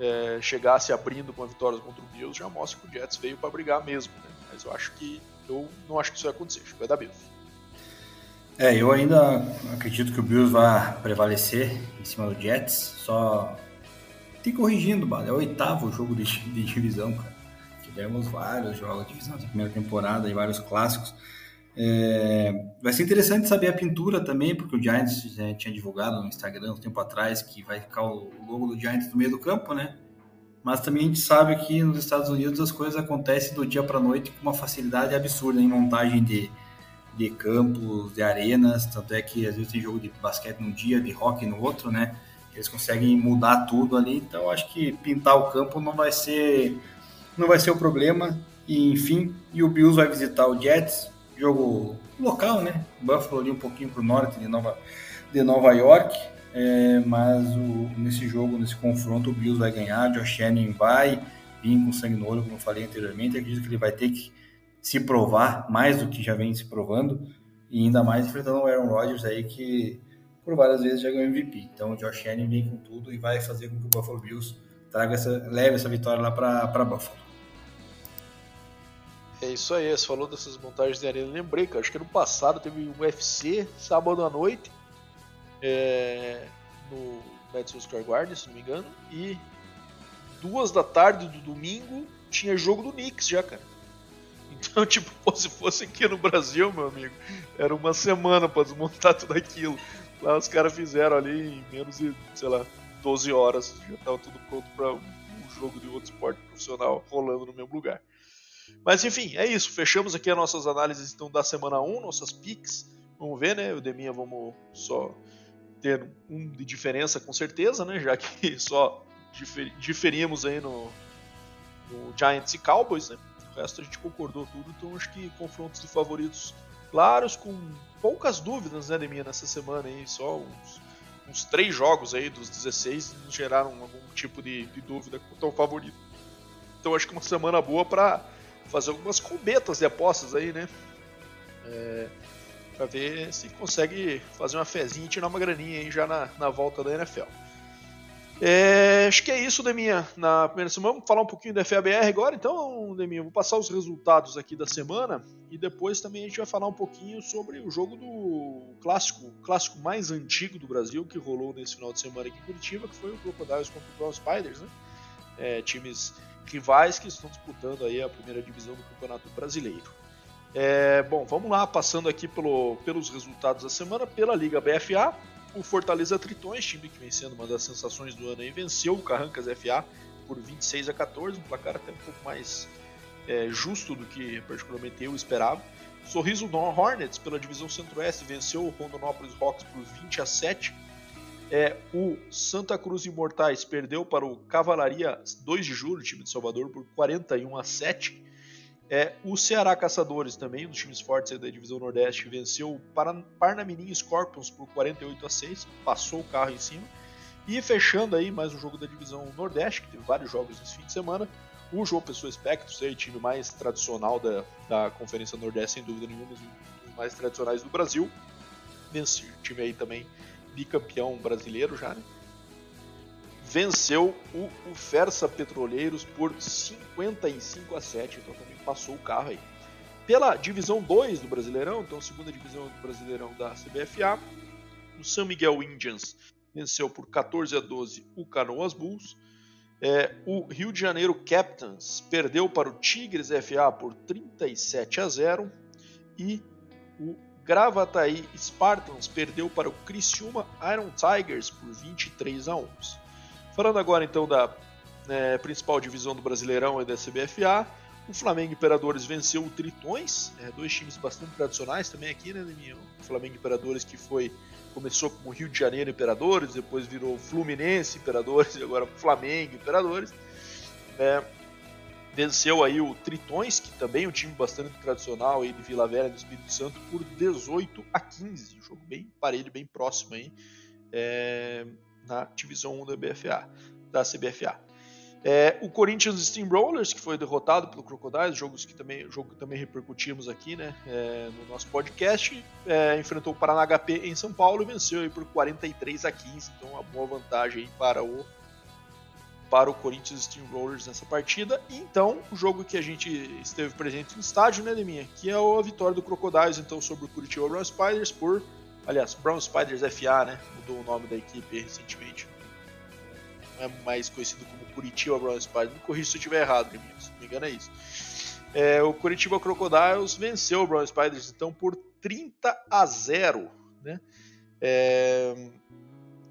é, chegasse abrindo com a vitória contra o Bills, já mostra que o Jets veio para brigar mesmo, né? Mas eu acho que eu não acho que isso vai acontecer. Acho que vai dar Bills. É, eu ainda acredito que o Bills vai prevalecer em cima do Jets, só tem corrigindo, mano. É o oitavo jogo de, de divisão, cara. Tivemos vários jogos de divisão na primeira temporada e vários clássicos. É, vai ser interessante saber a pintura também, porque o Giants já tinha divulgado no Instagram um tempo atrás que vai ficar o logo do Giants no meio do campo, né? Mas também a gente sabe que nos Estados Unidos as coisas acontecem do dia para noite com uma facilidade absurda em montagem de, de campos, de arenas, tanto é que às vezes tem jogo de basquete num dia, de hockey no outro, né? Eles conseguem mudar tudo ali, então acho que pintar o campo não vai ser não vai ser o problema. E enfim, e o Bills vai visitar o Jets, jogo local, né? Buffalo ali um pouquinho para o norte de Nova de Nova York, é, mas o, nesse jogo, nesse confronto, o Bills vai ganhar, Josh Allen vai vir com sangue no olho, como eu falei anteriormente, acredito que ele vai ter que se provar mais do que já vem se provando, e ainda mais enfrentando o Aaron Rodgers aí, que por várias vezes já ganhou MVP. Então o Josh Allen vem com tudo e vai fazer com que o Buffalo Bills traga essa, leve essa vitória lá para Buffalo. É isso aí, você falou dessas montagens de arena. Lembrei, cara, acho que no passado teve um UFC sábado à noite é, no Madison Square Garden, se não me engano, e duas da tarde do domingo tinha jogo do Knicks já, cara. Então, tipo, se fosse aqui no Brasil, meu amigo, era uma semana para desmontar tudo aquilo. Lá os caras fizeram ali em menos de, sei lá, 12 horas. Já tava tudo pronto para um jogo de outro esporte profissional rolando no mesmo lugar. Mas enfim, é isso. Fechamos aqui as nossas análises então da semana 1, nossas picks. Vamos ver, né? O Deminha vamos só ter um de diferença com certeza, né? Já que só difer diferimos aí no, no Giants e Cowboys, né? O resto a gente concordou tudo, então acho que confrontos de favoritos claros, com poucas dúvidas, né, Deminha, nessa semana aí, só uns, uns três jogos aí dos 16 nos geraram algum tipo de, de dúvida quanto ao favorito. Então acho que uma semana boa para fazer algumas combetas de apostas aí, né? É, para ver se consegue fazer uma fezinha e tirar uma graninha aí já na, na volta da NFL. É, acho que é isso, Deminha. Na primeira semana, vamos falar um pouquinho da FABR agora. Então, Deminha, vou passar os resultados aqui da semana e depois também a gente vai falar um pouquinho sobre o jogo do clássico, clássico mais antigo do Brasil que rolou nesse final de semana aqui em Curitiba, que foi o Crocodiles contra o Brown Spiders, né? É, times rivais que estão disputando aí a primeira divisão do Campeonato Brasileiro. É, bom, vamos lá, passando aqui pelo, pelos resultados da semana, pela Liga BFA, o Fortaleza Tritões, time que vem sendo uma das sensações do ano aí, venceu o Carrancas FA por 26 a 14, um placar até um pouco mais é, justo do que particularmente eu esperava. Sorriso Hornets pela divisão Centro-Oeste venceu o Rondonópolis Rocks por 20 a 7. É, o Santa Cruz Imortais perdeu para o Cavalaria 2 de Julho, time de Salvador, por 41 a 7. É, o Ceará Caçadores também, um dos times fortes da divisão Nordeste, venceu o Parnamirim Scorpions por 48 a 6, passou o carro em cima. E fechando aí mais um jogo da divisão Nordeste, que teve vários jogos nesse fim de semana, o João Pessoa Espectros, o time mais tradicional da, da Conferência Nordeste, sem dúvida nenhuma, um dos mais tradicionais do Brasil. Venceu o time aí também bicampeão brasileiro já, né? venceu o, o Fersa Petroleiros por 55 a 7, então também passou o carro aí. Pela divisão 2 do Brasileirão, então segunda divisão do Brasileirão da CBFA, o São Miguel Indians venceu por 14 a 12 o Canoas Bulls. É, o Rio de Janeiro Captains perdeu para o Tigres FA por 37 a 0 e o Gravataí Spartans perdeu para o Criciúma Iron Tigers por 23 a 11. Falando agora então da é, principal divisão do Brasileirão e da CBFA, o Flamengo Imperadores venceu o Tritões, é, dois times bastante tradicionais também aqui, né, O Flamengo Imperadores que foi começou como Rio de Janeiro Imperadores, depois virou Fluminense Imperadores e agora Flamengo Imperadores. É, venceu aí o Tritões, que também é um time bastante tradicional aí de Vila Velha do Espírito Santo, por 18 a 15. Um jogo bem parelho, bem próximo aí é, na divisão 1 da BFA, da CBFA. É, o Corinthians Steamrollers, que foi derrotado pelo Crocodiles, jogos que também, jogo que também repercutimos aqui né, é, no nosso podcast, é, enfrentou o Paraná HP em São Paulo e venceu aí por 43 a 15, então uma boa vantagem para o para o Corinthians Steamrollers nessa partida. Então, o jogo que a gente esteve presente no estádio, né, Leminha? Que é a vitória do Crocodiles então sobre o Curitiba Brown Spiders por, aliás, Brown Spiders FA, né? Mudou o nome da equipe recentemente é mais conhecido como Curitiba Brown Spiders. Me corrija se eu estiver errado, se não me engano é isso. É, o Curitiba Crocodiles venceu o Brown Spiders então por 30 a 0, né? É,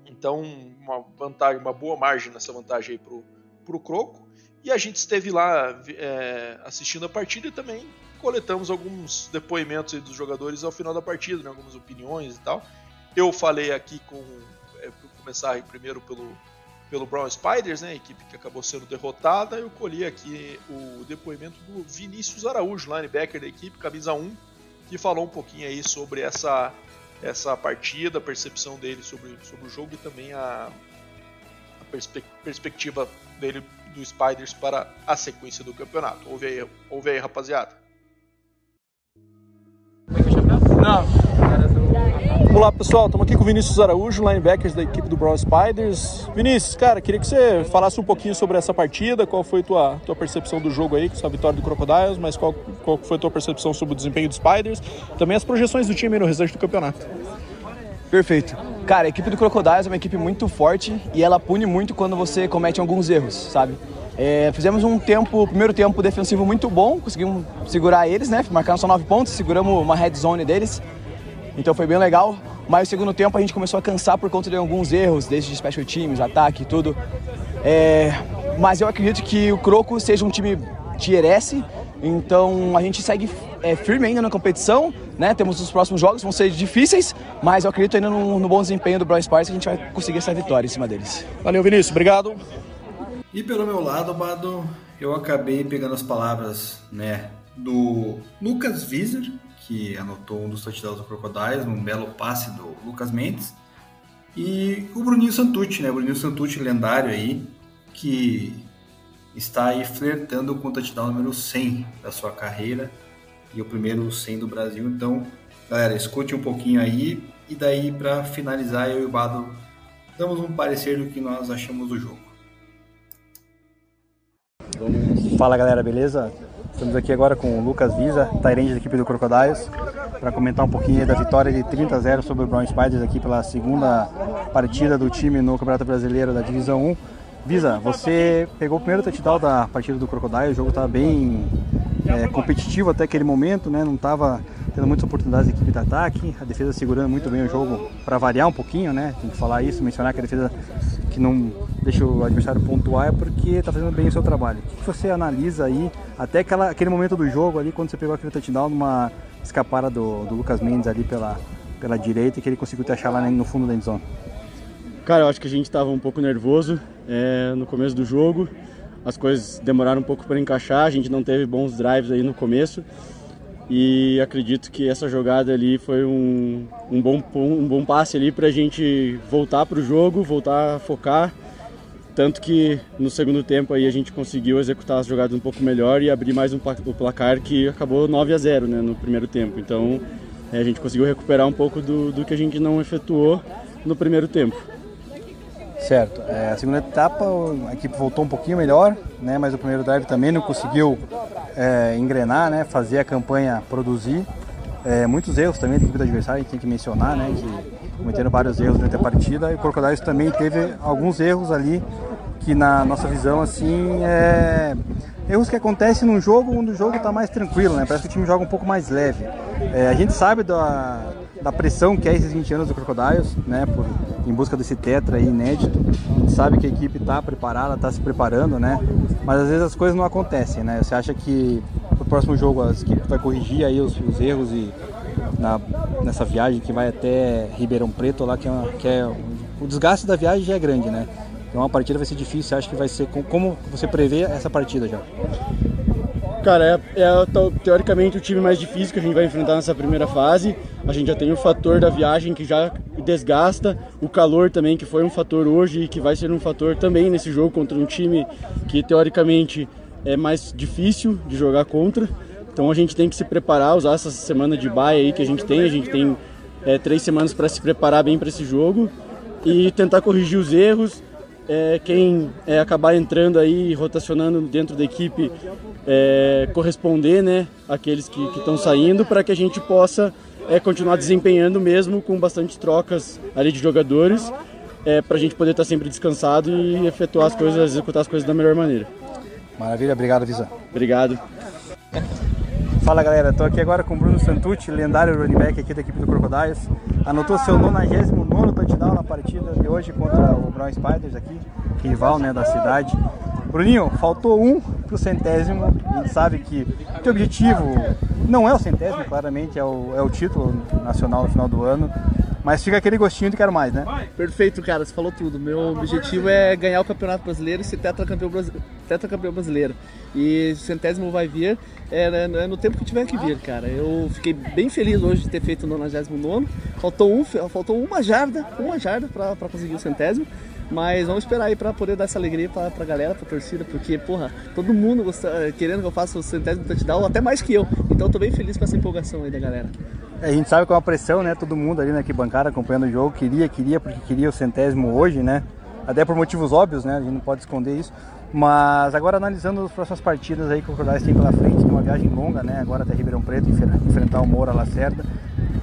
então uma vantagem, uma boa margem nessa vantagem aí pro, pro Croco. E a gente esteve lá é, assistindo a partida e também coletamos alguns depoimentos dos jogadores ao final da partida, né, algumas opiniões e tal. Eu falei aqui com, é, começar primeiro pelo pelo Brown Spiders, né, a equipe que acabou sendo derrotada. Eu colhi aqui o depoimento do Vinícius Araújo, linebacker da equipe, camisa 1, que falou um pouquinho aí sobre essa, essa partida, a percepção dele sobre, sobre o jogo e também a, a perspe perspectiva dele do Spiders para a sequência do campeonato. Ouve aí, ouve aí rapaziada. Não. Olá pessoal, estamos aqui com o Vinícius Araújo, linebackers da equipe do Brown Spiders. Vinícius, cara, queria que você falasse um pouquinho sobre essa partida, qual foi a tua, tua percepção do jogo aí, com essa vitória do Crocodiles, mas qual, qual foi a tua percepção sobre o desempenho dos Spiders, também as projeções do time no restante do campeonato. Perfeito. Cara, a equipe do Crocodiles é uma equipe muito forte e ela pune muito quando você comete alguns erros, sabe? É, fizemos um tempo, primeiro tempo defensivo muito bom, conseguimos segurar eles, né? Marcaram só nove pontos, seguramos uma red zone deles. Então foi bem legal. Mas no segundo tempo a gente começou a cansar por conta de alguns erros, desde special teams, ataque e tudo. É, mas eu acredito que o Croco seja um time tier S, então a gente segue é, firme ainda na competição, né? Temos os próximos jogos, vão ser difíceis, mas eu acredito ainda no, no bom desempenho do Brown Spars que a gente vai conseguir essa vitória em cima deles. Valeu, Vinícius, obrigado. E pelo meu lado, Bado, eu acabei pegando as palavras, né, do Lucas Wieser, que anotou um dos touchdowns do Crocodiles, um belo passe do Lucas Mendes. E o Bruninho Santucci, né? Bruninho Santucci, lendário aí, que está aí flertando com o touchdown número 100 da sua carreira e o primeiro 100 do Brasil. Então, galera, escute um pouquinho aí e daí para finalizar eu e o Bado damos um parecer do que nós achamos do jogo. Fala galera, beleza? Estamos aqui agora com o Lucas Visa, Tyrande da equipe do Crocodiles, para comentar um pouquinho da vitória de 30 a 0 sobre o Brown Spiders aqui pela segunda partida do time no Campeonato Brasileiro da Divisão 1. Visa, você pegou o primeiro touchdown da partida do Crocodile, o jogo estava bem é, competitivo até aquele momento, né? não estava tendo muitas oportunidades de equipe de ataque, a defesa segurando muito bem o jogo para variar um pouquinho, né? tem que falar isso, mencionar que a defesa que não deixa o adversário pontuar é porque está fazendo bem o seu trabalho. O que você analisa aí, até aquela, aquele momento do jogo ali, quando você pegou aquele touchdown numa escapada do, do Lucas Mendes ali pela, pela direita, que ele conseguiu te achar lá no fundo da endzone? Cara, eu acho que a gente estava um pouco nervoso é, no começo do jogo. As coisas demoraram um pouco para encaixar, a gente não teve bons drives aí no começo. E acredito que essa jogada ali foi um, um, bom, um bom passe ali para a gente voltar para o jogo, voltar a focar. Tanto que no segundo tempo aí a gente conseguiu executar as jogadas um pouco melhor e abrir mais um, o placar que acabou 9 a 0 né, no primeiro tempo. Então é, a gente conseguiu recuperar um pouco do, do que a gente não efetuou no primeiro tempo. Certo. É, a segunda etapa a equipe voltou um pouquinho melhor, né? Mas o primeiro drive também não conseguiu é, engrenar, né? Fazer a campanha produzir. É, muitos erros também da equipe do adversário, a gente tem que mencionar, né? Que cometeram vários erros durante a partida e o Crocodiles também teve alguns erros ali que na nossa visão assim é erros que acontecem num jogo onde o jogo está mais tranquilo, né? Parece que o time joga um pouco mais leve. É, a gente sabe da, da pressão que é esses 20 anos do Crocodiles, né? Por, em busca desse tetra aí inédito. A gente sabe que a equipe está preparada, está se preparando, né? Mas às vezes as coisas não acontecem, né? Você acha que o próximo jogo a equipe vai corrigir aí os, os erros e na, nessa viagem que vai até Ribeirão Preto lá, que é, uma, que é o desgaste da viagem já é grande, né? Então a partida vai ser difícil, acha que vai ser como você prevê essa partida já? Cara, é, é, teoricamente o time mais difícil que a gente vai enfrentar nessa primeira fase. A gente já tem o fator da viagem que já desgasta, o calor também que foi um fator hoje e que vai ser um fator também nesse jogo contra um time que teoricamente é mais difícil de jogar contra. Então a gente tem que se preparar, usar essa semana de baia aí que a gente tem. A gente tem é, três semanas para se preparar bem para esse jogo e tentar corrigir os erros é, quem é, acabar entrando aí, rotacionando dentro da equipe, é, corresponder né, àqueles que estão saindo, para que a gente possa é, continuar desempenhando mesmo com bastante trocas ali de jogadores, é, para a gente poder estar tá sempre descansado e efetuar as coisas, executar as coisas da melhor maneira. Maravilha, obrigado, Visa. Obrigado. Fala galera, estou aqui agora com o Bruno Santucci, lendário running back aqui da equipe do Crocodiles. Anotou seu 99 touchdown na partida de hoje contra o Brown Spiders aqui, rival né, da cidade. Bruninho, faltou um pro centésimo. A gente sabe que teu objetivo não é o centésimo, claramente, é o, é o título nacional no final do ano. Mas fica aquele gostinho de quero mais, né? Perfeito, cara, você falou tudo. Meu objetivo é ganhar o Campeonato Brasileiro e ser tetracampeão, tetracampeão brasileiro. E o centésimo vai vir é, é, no tempo que tiver que vir, cara. Eu fiquei bem feliz hoje de ter feito o 99. Faltou, um, faltou uma jarda, uma jarda para conseguir o centésimo. Mas vamos esperar aí para poder dar essa alegria pra, pra galera, pra torcida, porque, porra, todo mundo gosta, querendo que eu faça o centésimo touchdown, até mais que eu. Então tô bem feliz com essa empolgação aí da galera. A gente sabe é uma pressão, né? Todo mundo ali na arquibancada acompanhando o jogo queria, queria, porque queria o centésimo hoje, né? Até por motivos óbvios, né? A gente não pode esconder isso. Mas agora analisando as próximas partidas aí que o Crocodiles tem pela frente, tem uma viagem longa, né? Agora até Ribeirão Preto, enfrentar o Moura Lacerda.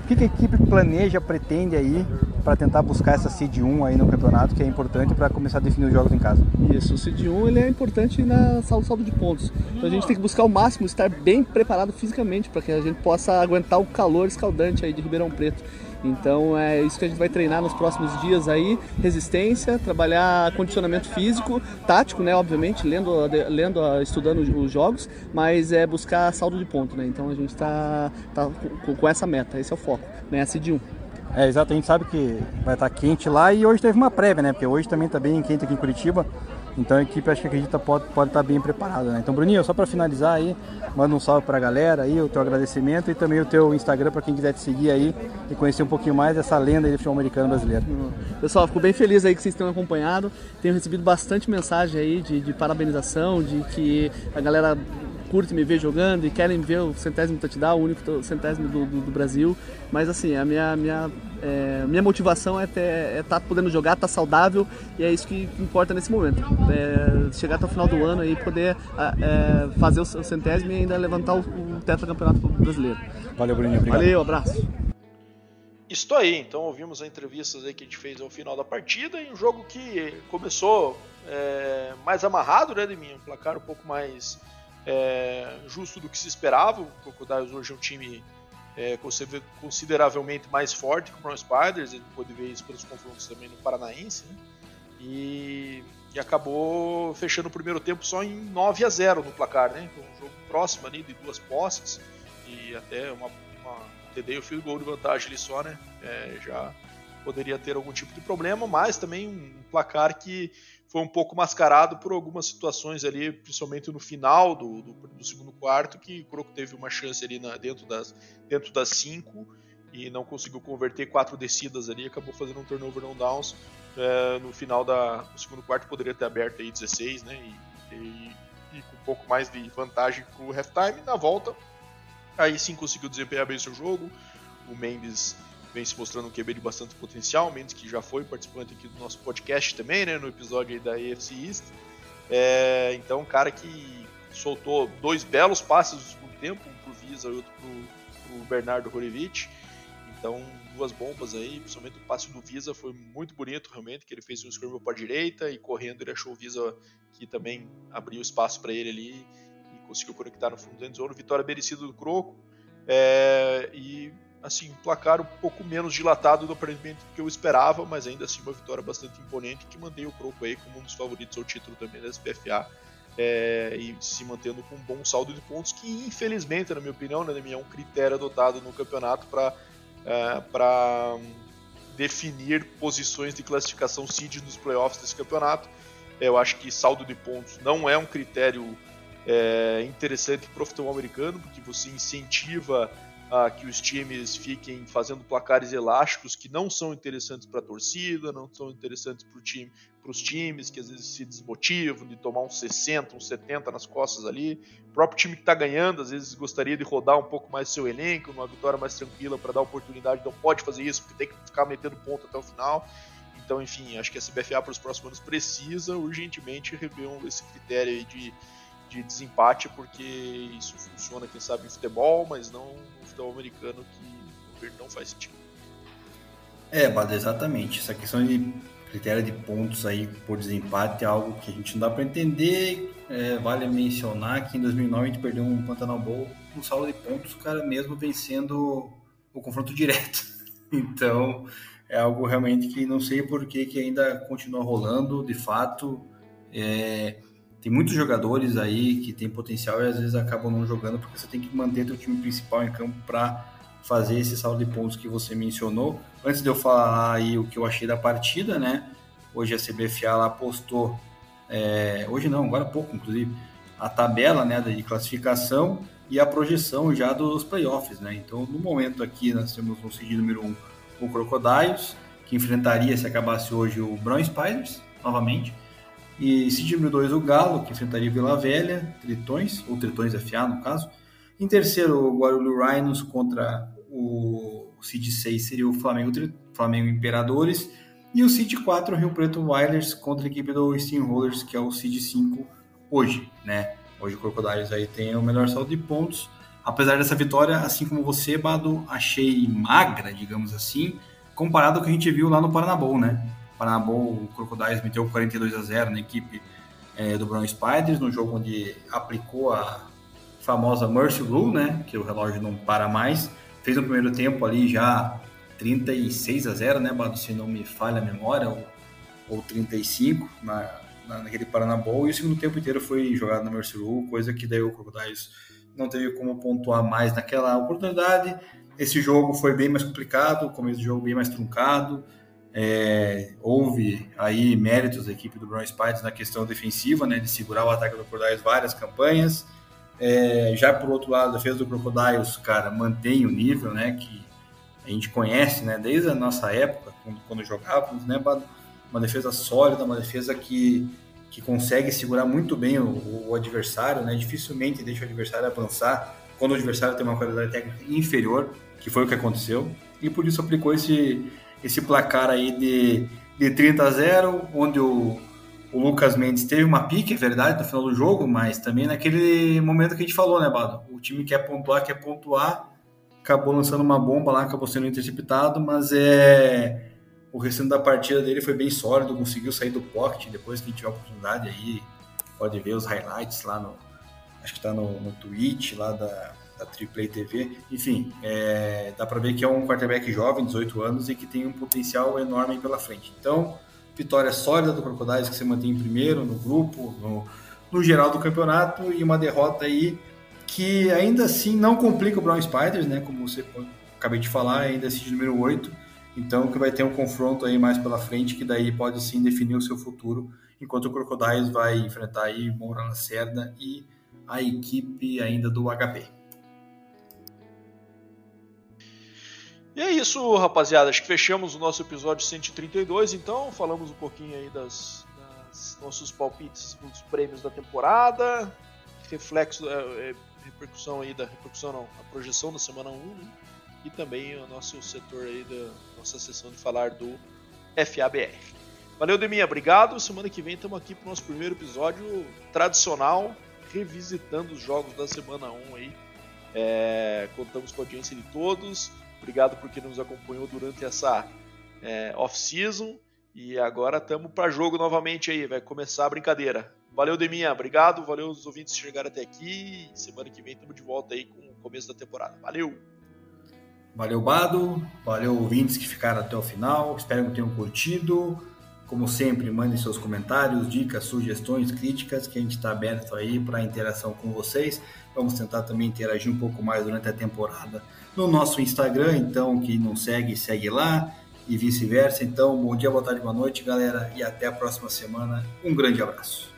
O que, a equipe planeja, pretende aí para tentar buscar essa seed 1 aí no campeonato, que é importante para começar a definir os jogos em casa? Isso, o seed 1 ele é importante na saldo de pontos. Então a gente tem que buscar o máximo, estar bem preparado fisicamente para que a gente possa aguentar o calor escaldante aí de Ribeirão Preto. Então é isso que a gente vai treinar nos próximos dias aí, resistência, trabalhar condicionamento físico, tático, né, obviamente, lendo, lendo estudando os jogos, mas é buscar saldo de ponto, né? Então a gente está tá com, com, essa meta, esse é o foco, né, a CID 1. É, exato, a gente sabe que vai estar quente lá e hoje teve uma prévia, né? Porque hoje também está bem quente aqui em Curitiba. Então a equipe acho que acredita pode, pode estar bem preparada, né? Então, Bruninho, só para finalizar aí, manda um salve para a galera aí, o teu agradecimento e também o teu Instagram para quem quiser te seguir aí e conhecer um pouquinho mais dessa lenda do futebol americano brasileiro. Pessoal, fico bem feliz aí que vocês tenham acompanhado. Tenho recebido bastante mensagem aí de, de parabenização, de que a galera curte me ver jogando e querem ver o centésimo touchdown, o único centésimo do, do, do Brasil. Mas assim, a minha, minha, é, minha motivação é estar é tá podendo jogar, estar tá saudável e é isso que importa nesse momento. É chegar até o final do ano e poder é, fazer o centésimo e ainda levantar o, o tetracampeonato brasileiro. Valeu, Bruninho. Obrigado. Valeu, abraço. Isso aí, então ouvimos as entrevistas aí que a gente fez ao final da partida e um jogo que começou é, mais amarrado, né, de mim, um placar um pouco mais é, justo do que se esperava. O Crocodiles hoje é um time é, consideravelmente mais forte que o Brown Spiders, a gente pôde ver isso pelos confrontos também no Paranaense, né? e, e, acabou fechando o primeiro tempo só em 9 a 0 no placar, né? Então, um jogo próximo ali de duas posses e até uma, uma TD e o field goal de vantagem ali só, né? É, já poderia ter algum tipo de problema, mas também um placar que foi um pouco mascarado por algumas situações ali, principalmente no final do, do, do segundo quarto, que o Croco teve uma chance ali na, dentro, das, dentro das cinco e não conseguiu converter quatro descidas ali, acabou fazendo um turnover não downs. É, no final do segundo quarto poderia ter aberto aí 16, né? E, e, e com um pouco mais de vantagem para o halftime. Na volta, aí sim conseguiu desempenhar bem seu jogo. O Mendes vem se mostrando um QB de bastante potencial, Mendes que já foi participante aqui do nosso podcast também, né, no episódio da AFC East. É, então, um cara que soltou dois belos passes no segundo tempo, um pro Visa e outro pro, pro Bernardo Horevich. Então, duas bombas aí, principalmente o passe do Visa foi muito bonito realmente, que ele fez um scramble para a direita e correndo ele achou o Visa que também abriu espaço para ele ali e conseguiu conectar no fundo da zone. Vitória merecida do Croco. É, e assim, um placar um pouco menos dilatado do aparentemente que eu esperava, mas ainda assim uma vitória bastante imponente que mantém o Croco aí como um dos favoritos ao título também da SPFA é, e se mantendo com um bom saldo de pontos que infelizmente, na minha opinião, né, é um critério adotado no campeonato para é, para definir posições de classificação seed nos playoffs desse campeonato. Eu acho que saldo de pontos não é um critério é, interessante para o futebol americano, porque você incentiva que os times fiquem fazendo placares elásticos que não são interessantes para a torcida, não são interessantes para time, os times que às vezes se desmotivam de tomar uns 60, uns 70 nas costas ali. O próprio time que está ganhando às vezes gostaria de rodar um pouco mais seu elenco, uma vitória mais tranquila para dar oportunidade, não pode fazer isso porque tem que ficar metendo ponto até o final. Então, enfim, acho que a CBFA para os próximos anos precisa urgentemente rever esse critério de de desempate, porque isso funciona, quem sabe, em futebol, mas não no futebol americano, que não faz sentido. É, Bada, exatamente. Essa questão de critério de pontos aí por desempate é algo que a gente não dá para entender. É, vale mencionar que em 2009 a gente perdeu um Pantanal Bowl um saldo de pontos, cara, mesmo vencendo o confronto direto. Então, é algo realmente que não sei por que, que ainda continua rolando, de fato. É, tem muitos jogadores aí que têm potencial e às vezes acabam não jogando porque você tem que manter o time principal em campo para fazer esse saldo de pontos que você mencionou. Antes de eu falar aí o que eu achei da partida, né? Hoje a CBFA lá postou, é, hoje não, agora há pouco, inclusive, a tabela né, de classificação e a projeção já dos playoffs, né? Então, no momento aqui, nós temos no seed número 1 um, o Crocodiles, que enfrentaria, se acabasse hoje, o Brown Spiders, novamente. E seed número 2, o Galo, que enfrentaria Vila Velha, Tritões, ou Tritões FA no caso. Em terceiro, o Guarulho Rhinos contra o seed 6 seria o Flamengo, Flamengo Imperadores. E o seed 4, o Rio Preto Wilders contra a equipe do Steamrollers, que é o seed 5 hoje, né? Hoje o Crocodiles aí tem o melhor saldo de pontos. Apesar dessa vitória, assim como você, Bado, achei magra, digamos assim, comparado ao que a gente viu lá no Paranabol, né? Paranabol, o Crocodiles meteu 42 a 0 na equipe é, do Brown Spiders, no jogo onde aplicou a famosa Mercy Rule, né, que o relógio não para mais. Fez no primeiro tempo ali já 36 a 0, né, Bado, se não me falha a memória, ou, ou 35 na, na, naquele Paranabol, e o segundo tempo inteiro foi jogado na Mercy Rule, coisa que daí o Crocodiles não teve como pontuar mais naquela oportunidade. Esse jogo foi bem mais complicado, o começo do jogo bem mais truncado, é, houve aí méritos da equipe do Brown Spiders na questão defensiva, né, de segurar o ataque do Crocodiles várias campanhas. É, já por outro lado, a defesa do Crocodiles, cara, mantém o nível, né, que a gente conhece, né, desde a nossa época, quando, quando jogávamos, né, uma defesa sólida, uma defesa que, que consegue segurar muito bem o, o adversário, né, dificilmente deixa o adversário avançar quando o adversário tem uma qualidade técnica inferior, que foi o que aconteceu, e por isso aplicou esse esse placar aí de, de 30 a 0, onde o, o Lucas Mendes teve uma pique, é verdade, no final do jogo, mas também naquele momento que a gente falou, né, Bado? O time quer pontuar, quer pontuar, acabou lançando uma bomba lá, acabou sendo interceptado, mas é o restante da partida dele foi bem sólido, conseguiu sair do pocket depois que tiver oportunidade aí, pode ver os highlights lá no, acho que está no, no Twitch lá da, da AAA TV. Enfim, é, dá para ver que é um quarterback jovem, 18 anos, e que tem um potencial enorme pela frente. Então, vitória sólida do Crocodiles, que se mantém em primeiro no grupo, no, no geral do campeonato, e uma derrota aí que ainda assim não complica o Brown Spiders, né? Como você acabei de falar, ainda assim de número 8. Então, que vai ter um confronto aí mais pela frente, que daí pode sim definir o seu futuro, enquanto o Crocodiles vai enfrentar aí Moura Lacerda e a equipe ainda do HP. E é isso, rapaziada. Acho que fechamos o nosso episódio 132. Então, falamos um pouquinho aí das, das nossos palpites dos prêmios da temporada, reflexo, é, é, repercussão aí da repercussão, não, a projeção da semana 1, né? e também o nosso setor aí da nossa sessão de falar do FABR. Valeu, Deminha, obrigado. Semana que vem estamos aqui para o nosso primeiro episódio tradicional, revisitando os jogos da semana 1 aí. É, contamos com a audiência de todos. Obrigado por quem nos acompanhou durante essa é, off-season. E agora estamos para jogo novamente aí, vai começar a brincadeira. Valeu, Deminha, obrigado. Valeu os ouvintes que chegaram até aqui. Semana que vem estamos de volta aí com o começo da temporada. Valeu! Valeu, Bado. Valeu, ouvintes que ficaram até o final. Espero que tenham curtido. Como sempre, mandem seus comentários, dicas, sugestões, críticas, que a gente está aberto aí para interação com vocês. Vamos tentar também interagir um pouco mais durante a temporada no nosso Instagram. Então, quem não segue, segue lá e vice-versa. Então, bom dia, boa tarde, boa noite, galera, e até a próxima semana. Um grande abraço.